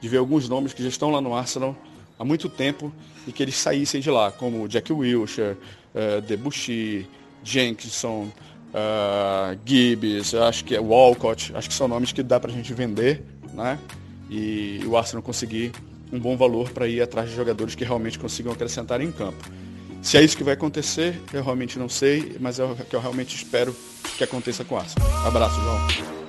de ver alguns nomes que já estão lá no Arsenal há muito tempo e que eles saíssem de lá, como Jack Wilshere, uh, Debussy, Jenkinson, uh, Gibbs, acho que é Walcott, acho que são nomes que dá para a gente vender, né? E o Arsenal conseguir um bom valor para ir atrás de jogadores que realmente consigam acrescentar em campo. Se é isso que vai acontecer, eu realmente não sei, mas é o que eu realmente espero que aconteça com o Arsenal. Abraço, João.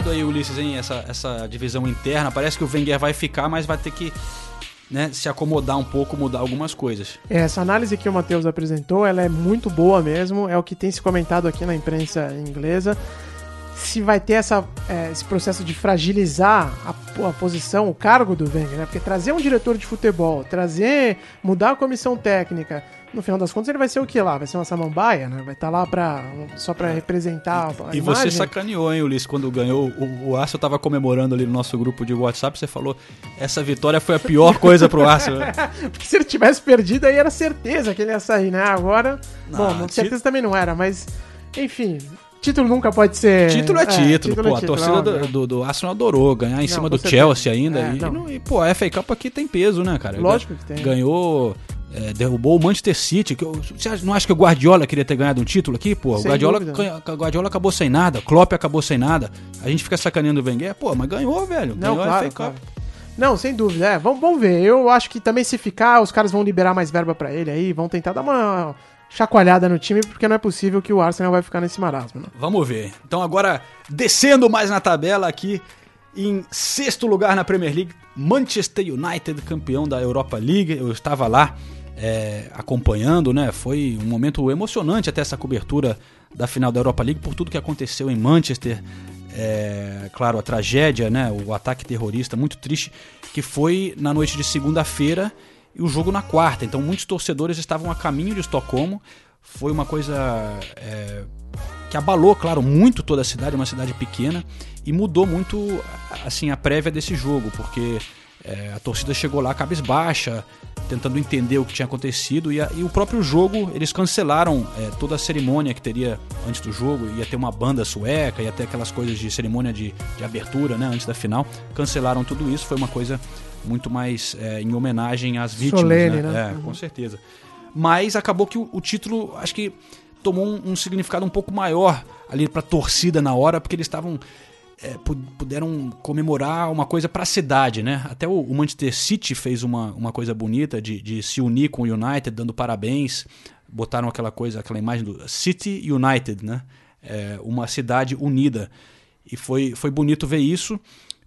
Complicado aí, Ulisses, hein? Essa, essa divisão interna. Parece que o Wenger vai ficar, mas vai ter que né, se acomodar um pouco, mudar algumas coisas. É, essa análise que o Matheus apresentou, ela é muito boa mesmo. É o que tem se comentado aqui na imprensa inglesa se vai ter essa, é, esse processo de fragilizar a, a, posição, o cargo do Wenger, né? Porque trazer um diretor de futebol, trazer, mudar a comissão técnica, no final das contas ele vai ser o que lá? Vai ser uma samambaia, né? Vai estar tá lá pra, só para representar a E imagem. você sacaneou, hein, Ulisses, quando ganhou o, o Arsenal tava comemorando ali no nosso grupo de WhatsApp, você falou, essa vitória foi a pior coisa pro Arsenal. Porque se ele tivesse perdido aí era certeza que ele ia sair, né? Agora, não, bom, certeza também não era, mas enfim, Título nunca pode ser. Título é título, é, título pô. É título, a torcida do, do, do, Arsenal adorou ganhar em não, cima do certeza. Chelsea ainda. É, e, não. e, pô, a FA Cup aqui tem peso, né, cara? Lógico que tem. Ganhou. É, derrubou o Manchester City. Que, você não acha que o Guardiola queria ter ganhado um título aqui? Pô, o Guardiola, Guardiola acabou sem nada, Klopp acabou sem nada. A gente fica sacaneando o Wenger. Pô, mas ganhou, velho. Não, ganhou. Claro. Não, sem dúvida. É, vamos, vamos ver. Eu acho que também se ficar, os caras vão liberar mais verba para ele aí, vão tentar dar uma chacoalhada no time, porque não é possível que o Arsenal vai ficar nesse marasmo. Né? Vamos ver. Então agora, descendo mais na tabela aqui, em sexto lugar na Premier League, Manchester United, campeão da Europa League. Eu estava lá é, acompanhando, né? Foi um momento emocionante até essa cobertura da final da Europa League por tudo que aconteceu em Manchester. É, claro, a tragédia, né? O ataque terrorista muito triste que foi na noite de segunda-feira e o jogo na quarta. Então muitos torcedores estavam a caminho de Estocolmo. Foi uma coisa é, que abalou, claro, muito toda a cidade, uma cidade pequena, e mudou muito assim a prévia desse jogo, porque é, a torcida chegou lá cabisbaixa, tentando entender o que tinha acontecido, e, a, e o próprio jogo, eles cancelaram é, toda a cerimônia que teria antes do jogo, ia ter uma banda sueca, ia ter aquelas coisas de cerimônia de, de abertura, né, antes da final, cancelaram tudo isso, foi uma coisa muito mais é, em homenagem às vítimas. Solene, né? né? É, com certeza. Mas acabou que o, o título, acho que tomou um, um, significado um pouco maior ali para a torcida na hora, porque eles estavam é, puderam comemorar uma coisa para a cidade, né? Até o, o, Manchester City fez uma, uma coisa bonita de, de se unir com o United, dando parabéns, botaram aquela coisa, aquela imagem do City United, né? É, uma cidade unida e foi, foi bonito ver isso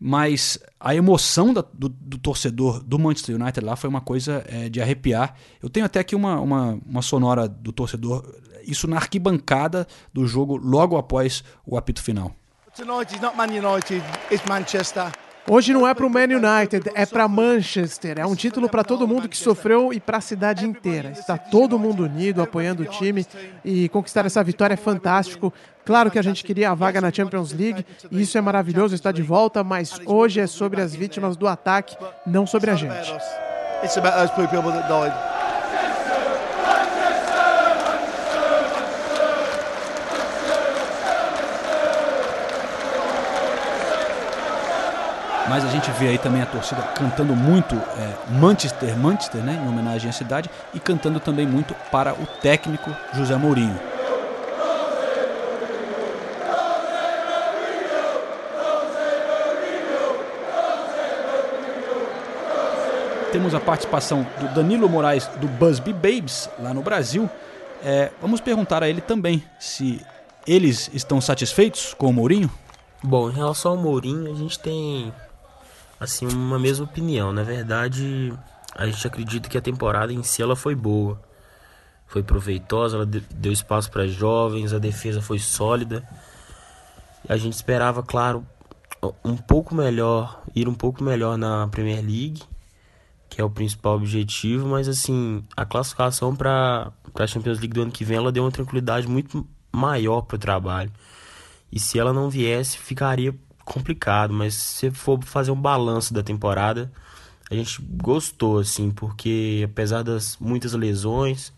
mas a emoção da, do, do, torcedor do Manchester United lá foi uma coisa é, de arrepiar. Eu tenho até aqui uma, uma, uma, sonora do torcedor, isso na arquibancada do jogo logo após o apito final. Hoje não é para o Man United, é para Manchester. É um título para todo mundo que sofreu e para a cidade inteira. Está todo mundo unido, apoiando o time e conquistar essa vitória é fantástico. Claro que a gente queria a vaga na Champions League e isso é maravilhoso, está de volta, mas hoje é sobre as vítimas do ataque, não sobre a gente. It's about those people that died. Mas a gente vê aí também a torcida cantando muito é, Manchester, Manchester, né, em homenagem à cidade, e cantando também muito para o técnico José Mourinho. Temos a participação do Danilo Moraes do Busby Babes lá no Brasil. É, vamos perguntar a ele também se eles estão satisfeitos com o Mourinho. Bom, em relação ao Mourinho, a gente tem assim uma mesma opinião. Na verdade, a gente acredita que a temporada em si ela foi boa. Foi proveitosa, ela deu espaço para jovens, a defesa foi sólida. A gente esperava, claro, um pouco melhor, ir um pouco melhor na Premier League, que é o principal objetivo, mas assim, a classificação para a Champions League do ano que vem, ela deu uma tranquilidade muito maior para o trabalho. E se ela não viesse, ficaria complicado, mas se for fazer um balanço da temporada, a gente gostou, assim, porque apesar das muitas lesões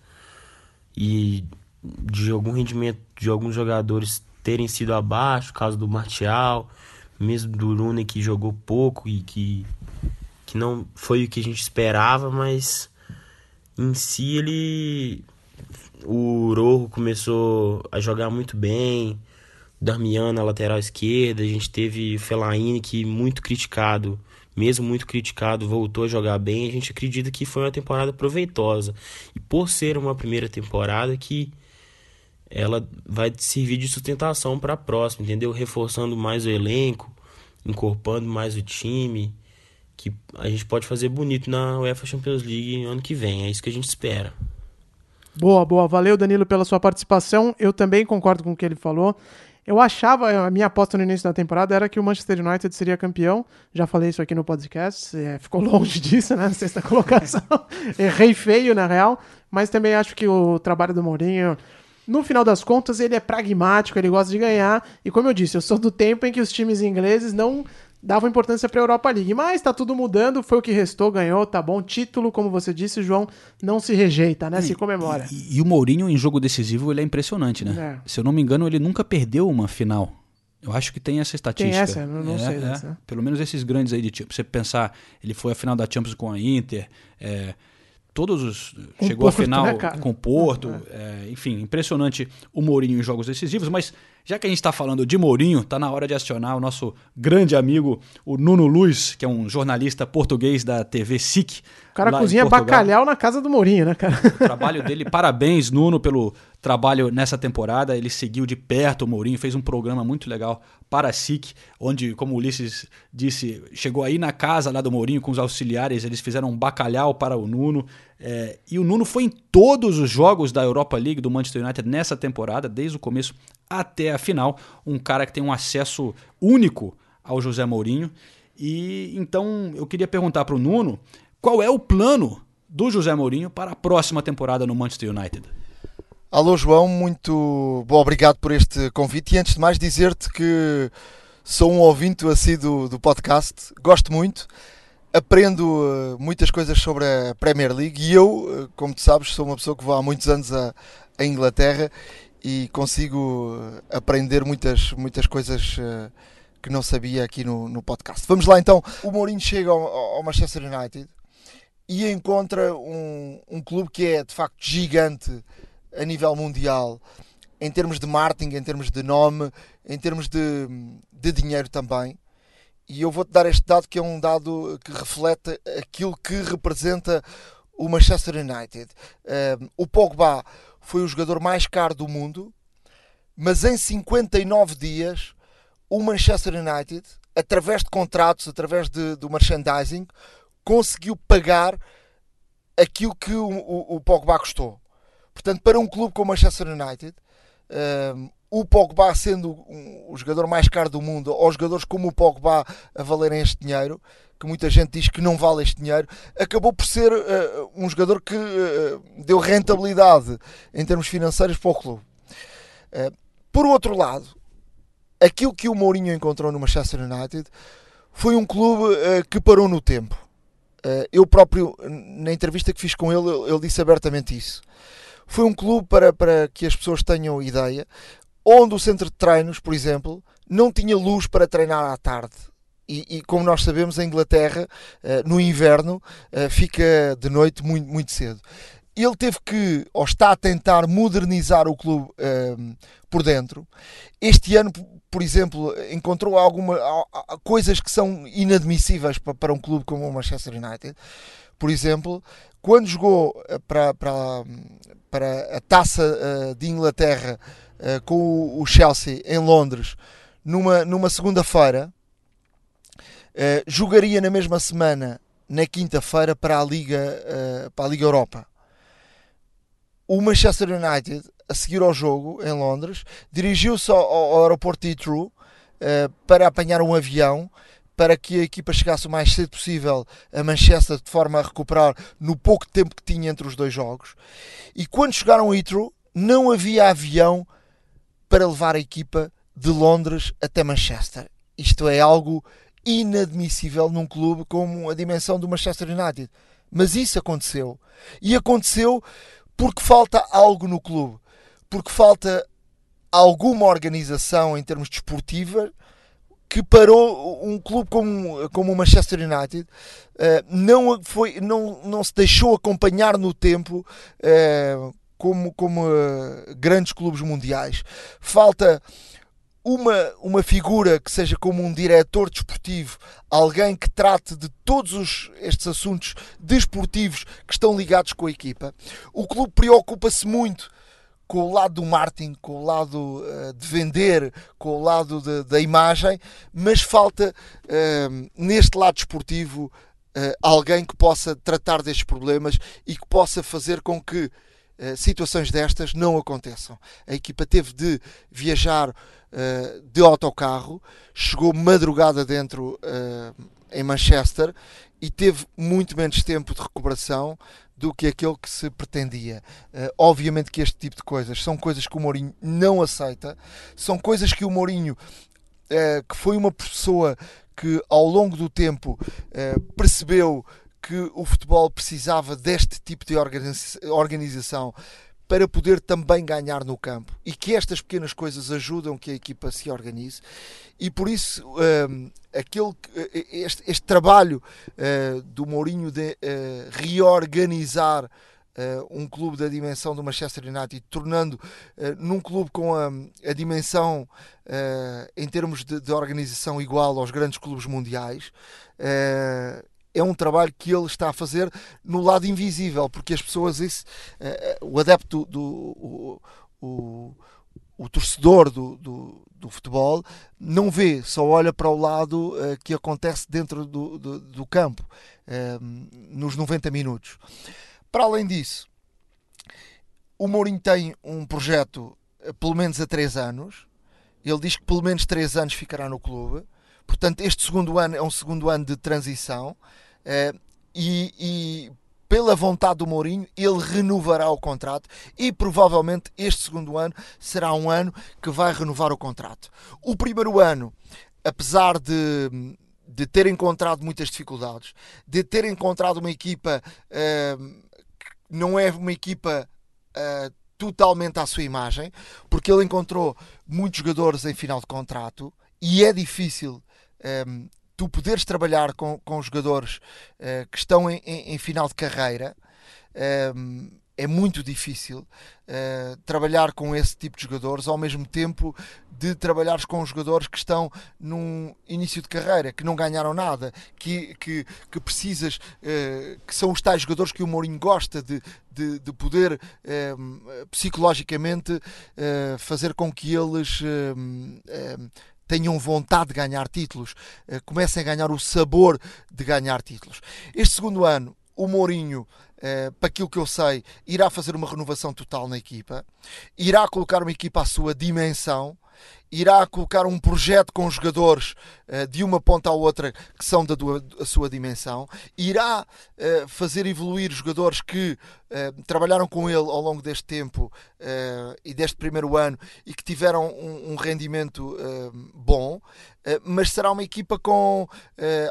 e de algum rendimento de alguns jogadores terem sido abaixo, caso do Martial, mesmo do Lune que jogou pouco e que, que não foi o que a gente esperava, mas em si ele o Rojo começou a jogar muito bem, Darmian na lateral esquerda, a gente teve Fellaini que muito criticado, mesmo muito criticado, voltou a jogar bem. A gente acredita que foi uma temporada proveitosa. E por ser uma primeira temporada que ela vai servir de sustentação para a próxima, entendeu? Reforçando mais o elenco, incorporando mais o time, que a gente pode fazer bonito na UEFA Champions League ano que vem. É isso que a gente espera. Boa, boa. Valeu, Danilo, pela sua participação. Eu também concordo com o que ele falou. Eu achava, a minha aposta no início da temporada era que o Manchester United seria campeão. Já falei isso aqui no podcast, é, ficou longe disso, né? Sexta colocação. Errei feio, na real. Mas também acho que o trabalho do Mourinho, no final das contas, ele é pragmático, ele gosta de ganhar. E como eu disse, eu sou do tempo em que os times ingleses não davam importância para a Europa League. Mas tá tudo mudando, foi o que restou, ganhou, tá bom. Título, como você disse, João, não se rejeita, né? se comemora. E, e, o Mourinho em jogo decisivo, ele é impressionante, né? É. Se eu não me engano, ele nunca perdeu uma final. Eu acho que tem essa estatística. Tem essa, não, não é, sei é. dessa. Pelo menos esses grandes aí de tipo, você pensar, ele foi à final da Champions com a Inter, é, todos os. Com chegou à Porto, final né, com o Porto. é, enfim, impressionante o Mourinho em jogos decisivos. Mas já que a gente está falando de Mourinho, tá na hora de acionar o nosso grande amigo, o Nuno Luz, que é um jornalista português da TV SIC. O cara cozinha bacalhau na casa do Mourinho, né, cara? O trabalho dele, parabéns, Nuno, pelo trabalho nessa temporada. Ele seguiu de perto o Mourinho, fez um programa muito legal para a SIC, onde, como o Ulisses disse, chegou aí na casa lá do Mourinho com os auxiliares, eles fizeram um bacalhau para o Nuno. É, e o Nuno foi em todos os jogos da Europa League do Manchester United nessa temporada, desde o começo até a final. Um cara que tem um acesso único ao José Mourinho. E então eu queria perguntar para o Nuno qual é o plano do José Mourinho para a próxima temporada no Manchester United. Alô João, muito bom, obrigado por este convite e antes de mais dizer-te que sou um ouvinte assíduo do podcast, gosto muito, aprendo eh, muitas coisas sobre a Premier League e eu, eh, como tu sabes, sou uma pessoa que vou há muitos anos a Inglaterra e consigo eh, aprender muitas, muitas coisas que não sabia aqui no, no podcast. Vamos lá então, o Mourinho chega ao, ao Manchester United e encontra um, um clube que é de facto gigante a nível mundial em termos de marketing, em termos de nome, em termos de, de dinheiro também. E eu vou-te dar este dado que é um dado que reflete aquilo que representa o Manchester United. Um, o Pogba foi o jogador mais caro do mundo, mas em 59 dias o Manchester United, através de contratos, através de, do merchandising, conseguiu pagar aquilo que o, o, o Pogba custou. Portanto, para um clube como o Manchester United, um, o Pogba sendo o jogador mais caro do mundo, ou jogadores como o Pogba a valerem este dinheiro, que muita gente diz que não vale este dinheiro, acabou por ser uh, um jogador que uh, deu rentabilidade em termos financeiros para o clube. Uh, por outro lado, aquilo que o Mourinho encontrou no Manchester United foi um clube que parou no tempo. Eu próprio, na entrevista que fiz com ele- ele disse abertamente isso. Foi um clube, para, para que as pessoas tenham ideia, onde o centro de treinos, por exemplo, não tinha luz para treinar à tarde. E, e como nós sabemos, a Inglaterra, eh, no inverno, eh, fica de noite muito, muito cedo. Ele teve que, ou está a tentar modernizar o clube eh, por dentro. Este ano, por exemplo, encontrou alguma, há- há coisas que são inadmissíveis pa- para um clube como o Manchester United. Por exemplo, quando jogou para, para, para a taça de Inglaterra eh, com o- Chelsea em Londres, numa, numa segunda-feira, eh, jogaria na mesma semana, na quinta-feira, para a Liga, eh, para a Liga Europa. O Manchester United, a seguir ao jogo em Londres, dirigiu-se ao, ao aeroporto de Heathrow para apanhar um avião para que a equipa chegasse o mais cedo possível a Manchester de forma a recuperar no pouco tempo que tinha entre os dois jogos. E quando chegaram a Heathrow, não havia avião para levar a equipa de Londres até Manchester. Isto é algo inadmissível num clube como a dimensão do Manchester United. Mas isso aconteceu. E aconteceu porque falta algo no clube. Porque falta alguma organização em termos desportiva que parou um clube como, como o Manchester United uh, não, foi, não, não se deixou acompanhar no tempo uh, como, como uh, grandes clubes mundiais. Falta uma, uma figura que seja como um diretor desportivo, alguém que trate de todos os, estes assuntos desportivos que estão ligados com a equipa. O clube preocupa-se muito com o lado do marketing, com o lado uh, de vender, com o lado de, da imagem, mas falta uh, neste lado desportivo uh, alguém que possa tratar destes problemas e que possa fazer com que situações destas não aconteçam. A equipa teve de viajar de autocarro, chegou madrugada dentro em Manchester e teve muito menos tempo de recuperação do que aquele que se pretendia. Uh, obviamente que este tipo de coisas são coisas que o Mourinho não aceita, são coisas que o Mourinho, uh, que foi uma pessoa que ao longo do tempo uh, percebeu que o futebol precisava deste tipo de organização para poder também ganhar no campo e que estas pequenas coisas ajudam que a equipa se organize. E por isso um, aquele, eh, este, este trabalho uh, do Mourinho de uh, reorganizar Uh, um clube da dimensão do Manchester United, tornando uh, num clube com a, a dimensão uh, em termos de, de, organização igual aos grandes clubes mundiais, é um trabalho que ele está a fazer no lado invisível, porque as pessoas, isso, uh, o adepto do. O, o, o torcedor do, do, do, futebol não vê, só olha para o lado uh, que acontece dentro do, do, do campo, uh, nos 90 minutos. Para além disso, o Mourinho tem um projeto, pelo menos a 3 anos. Ele diz que pelo menos 3 anos ficará no clube. Portanto, este segundo ano é um segundo ano de transição. Uh, e, e, pela vontade do Mourinho, ele renovará o contrato e provavelmente este segundo ano será um ano que vai renovar o contrato. O primeiro ano, apesar de, de ter encontrado muitas dificuldades, de ter encontrado uma equipa uh, que não é uma equipa uh, totalmente à sua imagem, porque ele encontrou muitos jogadores em final de contrato e é difícil tu poderes trabalhar com, com jogadores uh, que estão em, em, em, final de carreira uh, é muito difícil uh, trabalhar com esse tipo de jogadores ao mesmo tempo de trabalhares com jogadores que estão num início de carreira, que não ganharam nada, que, que, que precisas, uh, que são os tais jogadores que o Mourinho gosta de, de, de poder uh, psicologicamente fazer com que eles tenham vontade de ganhar títulos, uh, comecem a ganhar o sabor de ganhar títulos. Este segundo ano, o Mourinho, uh, para aquilo que eu sei, irá fazer uma renovação total na equipa, irá colocar uma equipa à sua dimensão, irá colocar um projeto com jogadores uh, de uma ponta à outra que são da, da sua dimensão, irá uh, fazer evoluir jogadores que uh, trabalharam com ele ao longo deste tempo e deste primeiro ano e que tiveram um, um rendimento bom, mas será uma equipa com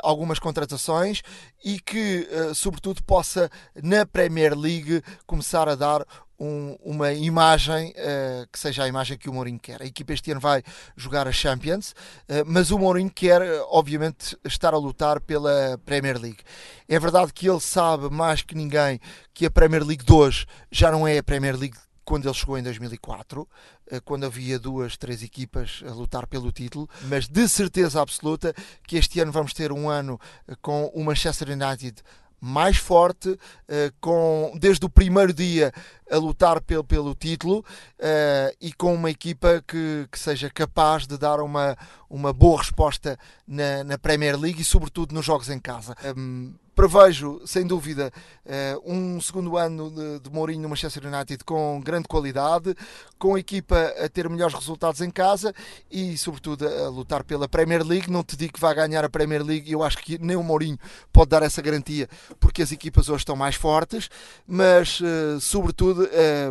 algumas contratações e que, sobretudo, possa na Premier League começar a dar um, uma imagem uh, que seja a imagem que o Mourinho quer. A equipa este ano vai jogar a Champions, uh, mas o Mourinho quer, obviamente, estar a lutar pela Premier League. É verdade que ele sabe mais que ninguém que a Premier League de hoje já não é a Premier League quando ele chegou em 2004, eh, quando havia duas, três equipas a lutar pelo título, mas de certeza absoluta que este ano vamos ter um ano com o Manchester United mais forte, eh, com, desde o primeiro dia a lutar pelo, pelo título uh, e com uma equipa que, que seja capaz de dar uma, uma boa resposta na, na Premier League e, sobretudo, nos jogos em casa. Um, prevejo, sem dúvida, eh, um segundo ano de, de Mourinho no Manchester United com grande qualidade, com a equipa a ter melhores resultados em casa e, sobretudo, a lutar pela Premier League. Não te digo que vai ganhar a Premier League, eu acho que nem o Mourinho pode dar essa garantia, porque as equipas hoje estão mais fortes, mas, eh, sobretudo, eh,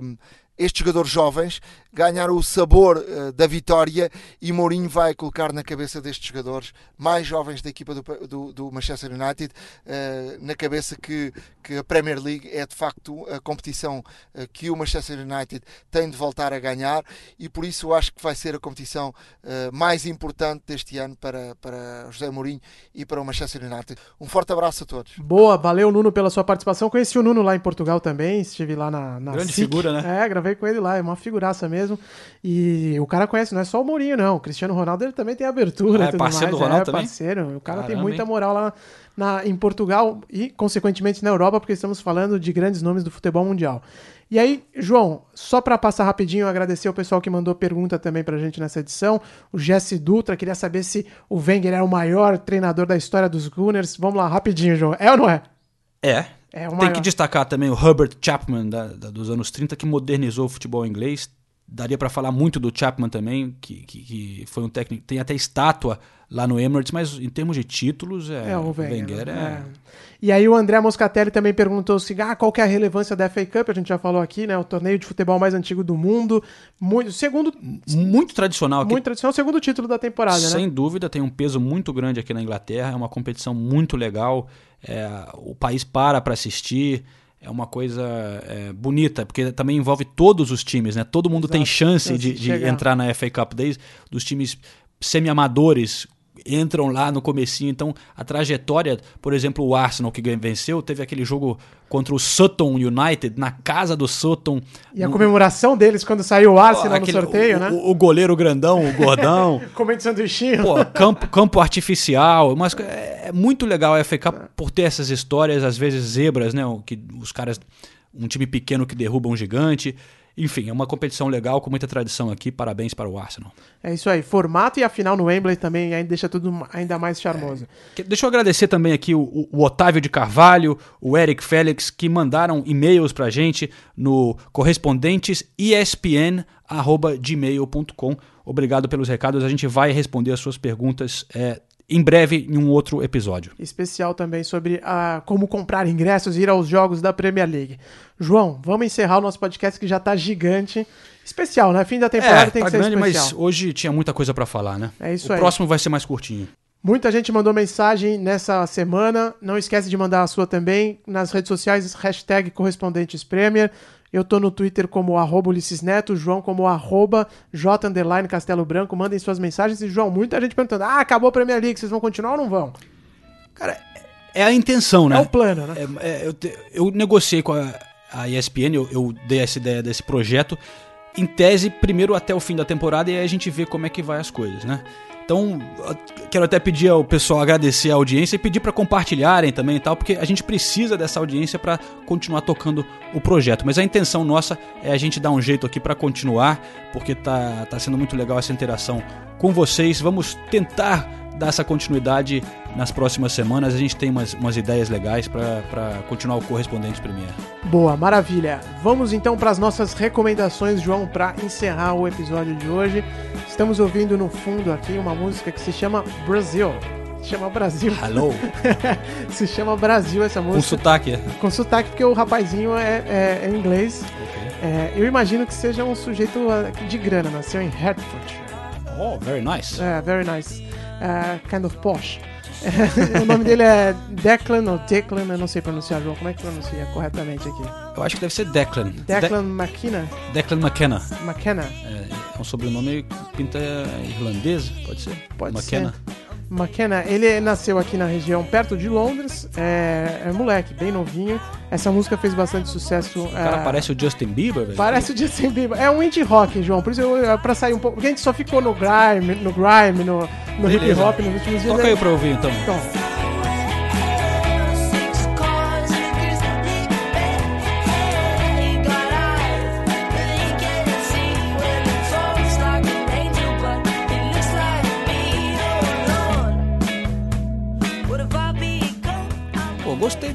estes jogadores jovens ganharam o sabor uh, da vitória e Mourinho vai colocar na cabeça destes jogadores mais jovens da equipa do, do, do Manchester United uh, na cabeça que, que a Premier League é de facto a competição uh, que o Manchester United tem de voltar a ganhar e por isso eu acho que vai ser a competição mais importante deste ano para, para José Mourinho e para o Manchester United. Um forte abraço a todos. Boa, valeu Nuno pela sua participação. Conheci o Nuno lá em Portugal também, estive lá na, na Grande SIC. figura, né? É, gravei com ele lá, é uma figuraça mesmo. E o cara conhece, não é só o Mourinho, não. O Cristiano Ronaldo ele também tem abertura. Ah, é parceiro mais. do Ronaldo é, também? parceiro. O cara Caramba, tem muita moral lá na, em Portugal e, consequentemente, na Europa, porque estamos falando de grandes nomes do futebol mundial. E aí, João, só para passar rapidinho, agradecer o pessoal que mandou pergunta também pra gente nessa edição. O Jesse Dutra queria saber se o Wenger é o maior treinador da história dos Gunners. Vamos lá, rapidinho, João. É ou não é? É. é Tem que destacar também o Herbert Chapman, da, da, dos anos 30, que modernizou o futebol inglês. Daria para falar muito do Chapman também, que, que, que, foi um técnico. Tem até estátua lá no Emirates, mas em termos de títulos, é, é o Wenger. Wenger é... é... E aí o André Moscatelli também perguntou se ah, qual que é a relevância da FA Cup, a gente já falou aqui, né? O torneio de futebol mais antigo do mundo. Muito, segundo. Muito tradicional aqui. Muito tradicional, segundo título da temporada, Sem né? Sem dúvida, tem um peso muito grande aqui na Inglaterra, é uma competição muito legal. É, o país para para assistir é uma coisa é, bonita, porque também envolve todos os times, né? Todo mundo Exato. tem chance de, de entrar na FA Cup, desde dos times semi-amadores entram lá no comecinho. Então, a trajetória, por exemplo, o Arsenal que venceu, teve aquele jogo contra o Sutton United, na casa do Sutton. E a comemoração deles quando saiu o Arsenal aquele, no sorteio, o, né? O, o, goleiro grandão, o gordão. Comendo sanduichinho. Pô, campo, campo artificial. Mas é, é muito legal a FA Cup por ter essas histórias, às vezes zebras, né? Que os caras... Um time pequeno que derruba um gigante. Enfim, é uma competição legal, com muita tradição aqui. Parabéns para o Arsenal. É isso aí. Formato e a final no Wembley também ainda deixa tudo ainda mais charmoso. É. Deixa eu agradecer também aqui o, o, Otávio de Carvalho, o Eric Félix, que mandaram e-mails para a gente no correspondentes espn@gmail.com. Obrigado pelos recados. A gente vai responder as suas perguntas é, em breve em um outro episódio. Especial também sobre a, como comprar ingressos e ir aos jogos da Premier League. João, vamos encerrar o nosso podcast que já está gigante. Especial, né? Fim da temporada é, tem tá que grande, ser especial. mas hoje tinha muita coisa para falar, né? É isso o aí. O próximo vai ser mais curtinho. Muita gente mandou mensagem nessa semana. Não esquece de mandar a sua também nas redes sociais, hashtag Correspondentes Premier. Eu tô no Twitter como arroba Ulisses Neto, João como arroba J Castelo Branco. Mandem suas mensagens. E, João, muita gente perguntando: ah, acabou a Premier League, vocês vão continuar ou não vão? Cara, é a intenção, né? É o plano, né? É, é, eu, te, eu, negociei com a, a ESPN, eu, eu, dei essa ideia desse projeto. Em tese, primeiro até o fim da temporada e aí a gente vê como é que vai as coisas, né? Então, quero até pedir ao pessoal agradecer a audiência e pedir para compartilharem também e tal, porque a gente precisa dessa audiência para continuar tocando o projeto. Mas a intenção nossa é a gente dar um jeito aqui para continuar, porque tá, tá sendo muito legal essa interação com vocês. Vamos tentar dar essa continuidade nas próximas semanas. A gente tem umas, umas ideias legais para continuar o Correspondente Premier. Boa, maravilha. Vamos então para as nossas recomendações, João, para encerrar o episódio de hoje. Estamos ouvindo no fundo aqui uma música que se chama Brasil. Se chama Brasil. Hello. se chama Brasil essa música. Com sotaque. Com sotaque, porque o rapazinho é, é, é inglês. Okay. É, eu imagino que seja um sujeito de grana, nasceu em Hertford. Oh, very nice. É, very nice uh, kind of posh. o nome dele é Declan ou Declan, eu não sei pronunciar, João. Como é que pronuncia corretamente aqui? Eu acho que deve ser Declan. Declan De McKenna? Declan McKenna. McKenna. É, é um sobrenome pinta irlandês, pode ser? Pode McKenna. ser. McKenna, ele nasceu aqui na região perto de Londres, é, é moleque, bem novinho. Essa música fez bastante sucesso. O cara é, parece o Justin Bieber, velho. Parece o Justin Bieber. É um indie rock, João. Por isso, eu, é pra sair um pouco. Porque a gente só ficou no grime, no grime, no, no hip hop nos últimos dias. Toca aí pra ouvir então. Então.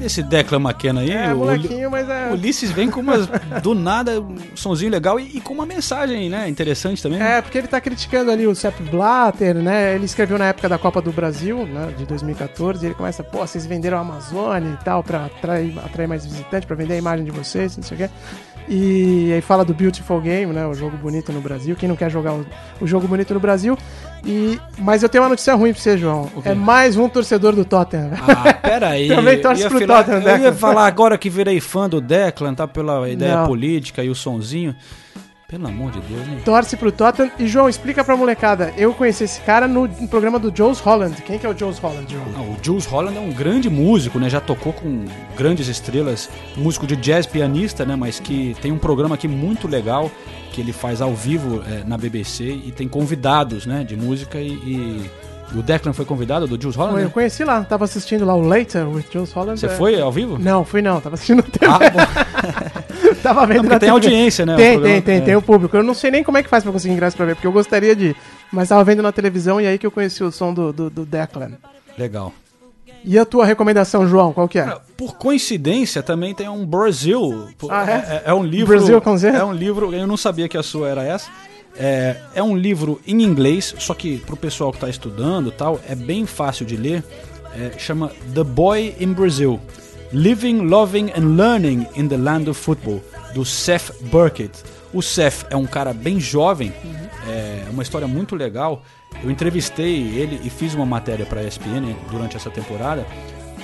Desse Declan McKenna aí. É, o, molequinho, mas é... Ulisses vem com umas, do nada, um sonzinho legal e, e, com uma mensagem, né, interessante também. É, porque ele tá criticando ali o Sepp Blatter, né, ele escreveu na época da Copa do Brasil, né, de 2014, e ele começa, pô, vocês venderam a Amazônia e tal pra atrair, atrair mais visitantes, pra vender a imagem de vocês, não sei o quê. E aí fala do Beautiful Game, né? O jogo bonito no Brasil. Quem não quer jogar o, o jogo bonito no Brasil? E, mas eu tenho uma notícia ruim pra você, João. É mais um torcedor do Tottenham. Ah, peraí. Também torce pro falar- Tottenham, Eu ia falar agora que virei fã do Declan, tá? Pela ideia Não. política e o sonzinho. Pelo amor de Deus, hein? Torce pro Tottenham. E, João, explica pra molecada. Eu conheci esse cara no, programa do Jules Holland. Quem que é o Jules Holland, João? Ah, o Jules Holland é um grande músico, né? Já tocou com grandes estrelas, músico de jazz pianista, né? Mas que tem um programa aqui muito legal que ele faz ao vivo eh, na BBC e tem convidados, né? De música e, e o Declan foi convidado do Jules Holland. Eu né? conheci lá. Tava assistindo lá o Later with Jules Holland. Você é. foi ao vivo? Não, fui não. Tava assistindo TV. Ah, bom. Tava vendo Não, na tem TV. audiência, né? Tem, tem, tem, é. tem o público. Eu não sei nem como é que faz pra conseguir ingresso pra ver, porque eu gostaria de ir. Mas tava vendo na televisão e aí que eu conheci o som do, do, do Declan. Legal. E a tua recomendação, João, qual que é? Por coincidência, também tem um Brasil. Ah, é? é? um livro. Brasil com Z? É um livro. Eu não sabia que a sua era essa. É, é um livro em inglês, só que pro pessoal que está estudando e tal, é bem fácil de ler. É, chama The Boy in Brazil: Living, Loving and Learning in the Land of Football, do Seth Burkett. O Seth é um cara bem jovem, é uma história muito legal. Eu entrevistei ele e fiz uma matéria para a ESPN durante essa temporada.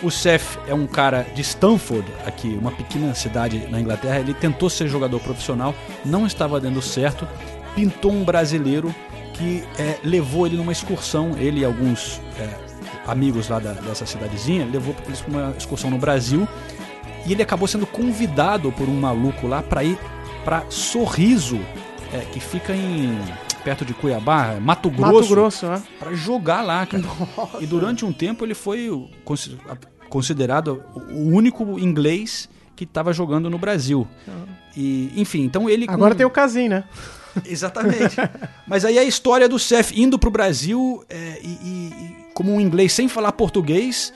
O Seth é um cara de Stanford, aqui, uma pequena cidade na Inglaterra. Ele tentou ser jogador profissional, não estava dando certo. Pintou um brasileiro que é, levou ele numa excursão, ele e alguns é, amigos lá da- dessa cidadezinha, levou eles para uma excursão no Brasil. E ele acabou sendo convidado por um maluco lá para ir para Sorriso, é, que fica em perto de Cuiabá, Mato Grosso, Mato Grosso, né? para jogar lá, cara. E durante um tempo ele foi considerado o único inglês que estava jogando no Brasil. E, enfim, então ele. Agora com- tem o Casim, né? Exatamente. Mas aí a história do Seth indo pro Brasil é, e, e- como um inglês sem falar português,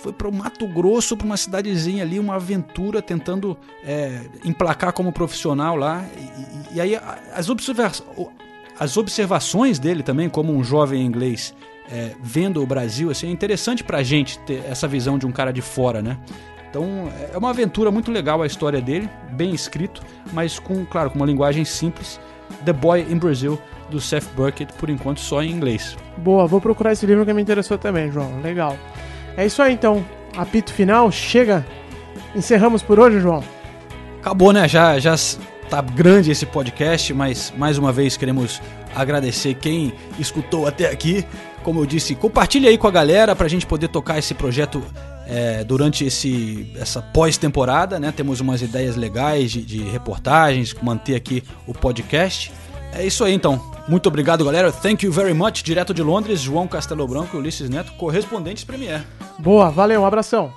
foi pro Mato Grosso, pra uma cidadezinha ali, uma aventura tentando é, emplacar como profissional lá. E, e- aí a- as, observa o- as observações dele também, como um jovem inglês é, vendo o Brasil, assim, é interessante pra gente ter essa visão de um cara de fora, né? Então é uma aventura muito legal a história dele, bem escrito, mas com, claro, com uma linguagem simples. The Boy in Brazil, do Seth Burkett, por enquanto só em inglês. Boa, vou procurar esse livro que me interessou também, João. Legal. É isso aí, então. Apito final, chega. Encerramos por hoje, João. Acabou, né? Já, já tá grande esse podcast, mas mais uma vez queremos agradecer quem escutou até aqui. Como eu disse, compartilhe aí com a galera pra gente poder tocar esse projeto é, durante esse, essa pós-temporada, né? Temos umas ideias legais de, de reportagens, manter aqui o podcast. É isso aí então. Muito obrigado, galera. Thank you very much. Direto de Londres, João Castelo Branco e Ulisses Neto, correspondentes Premier. Boa, valeu, um abração.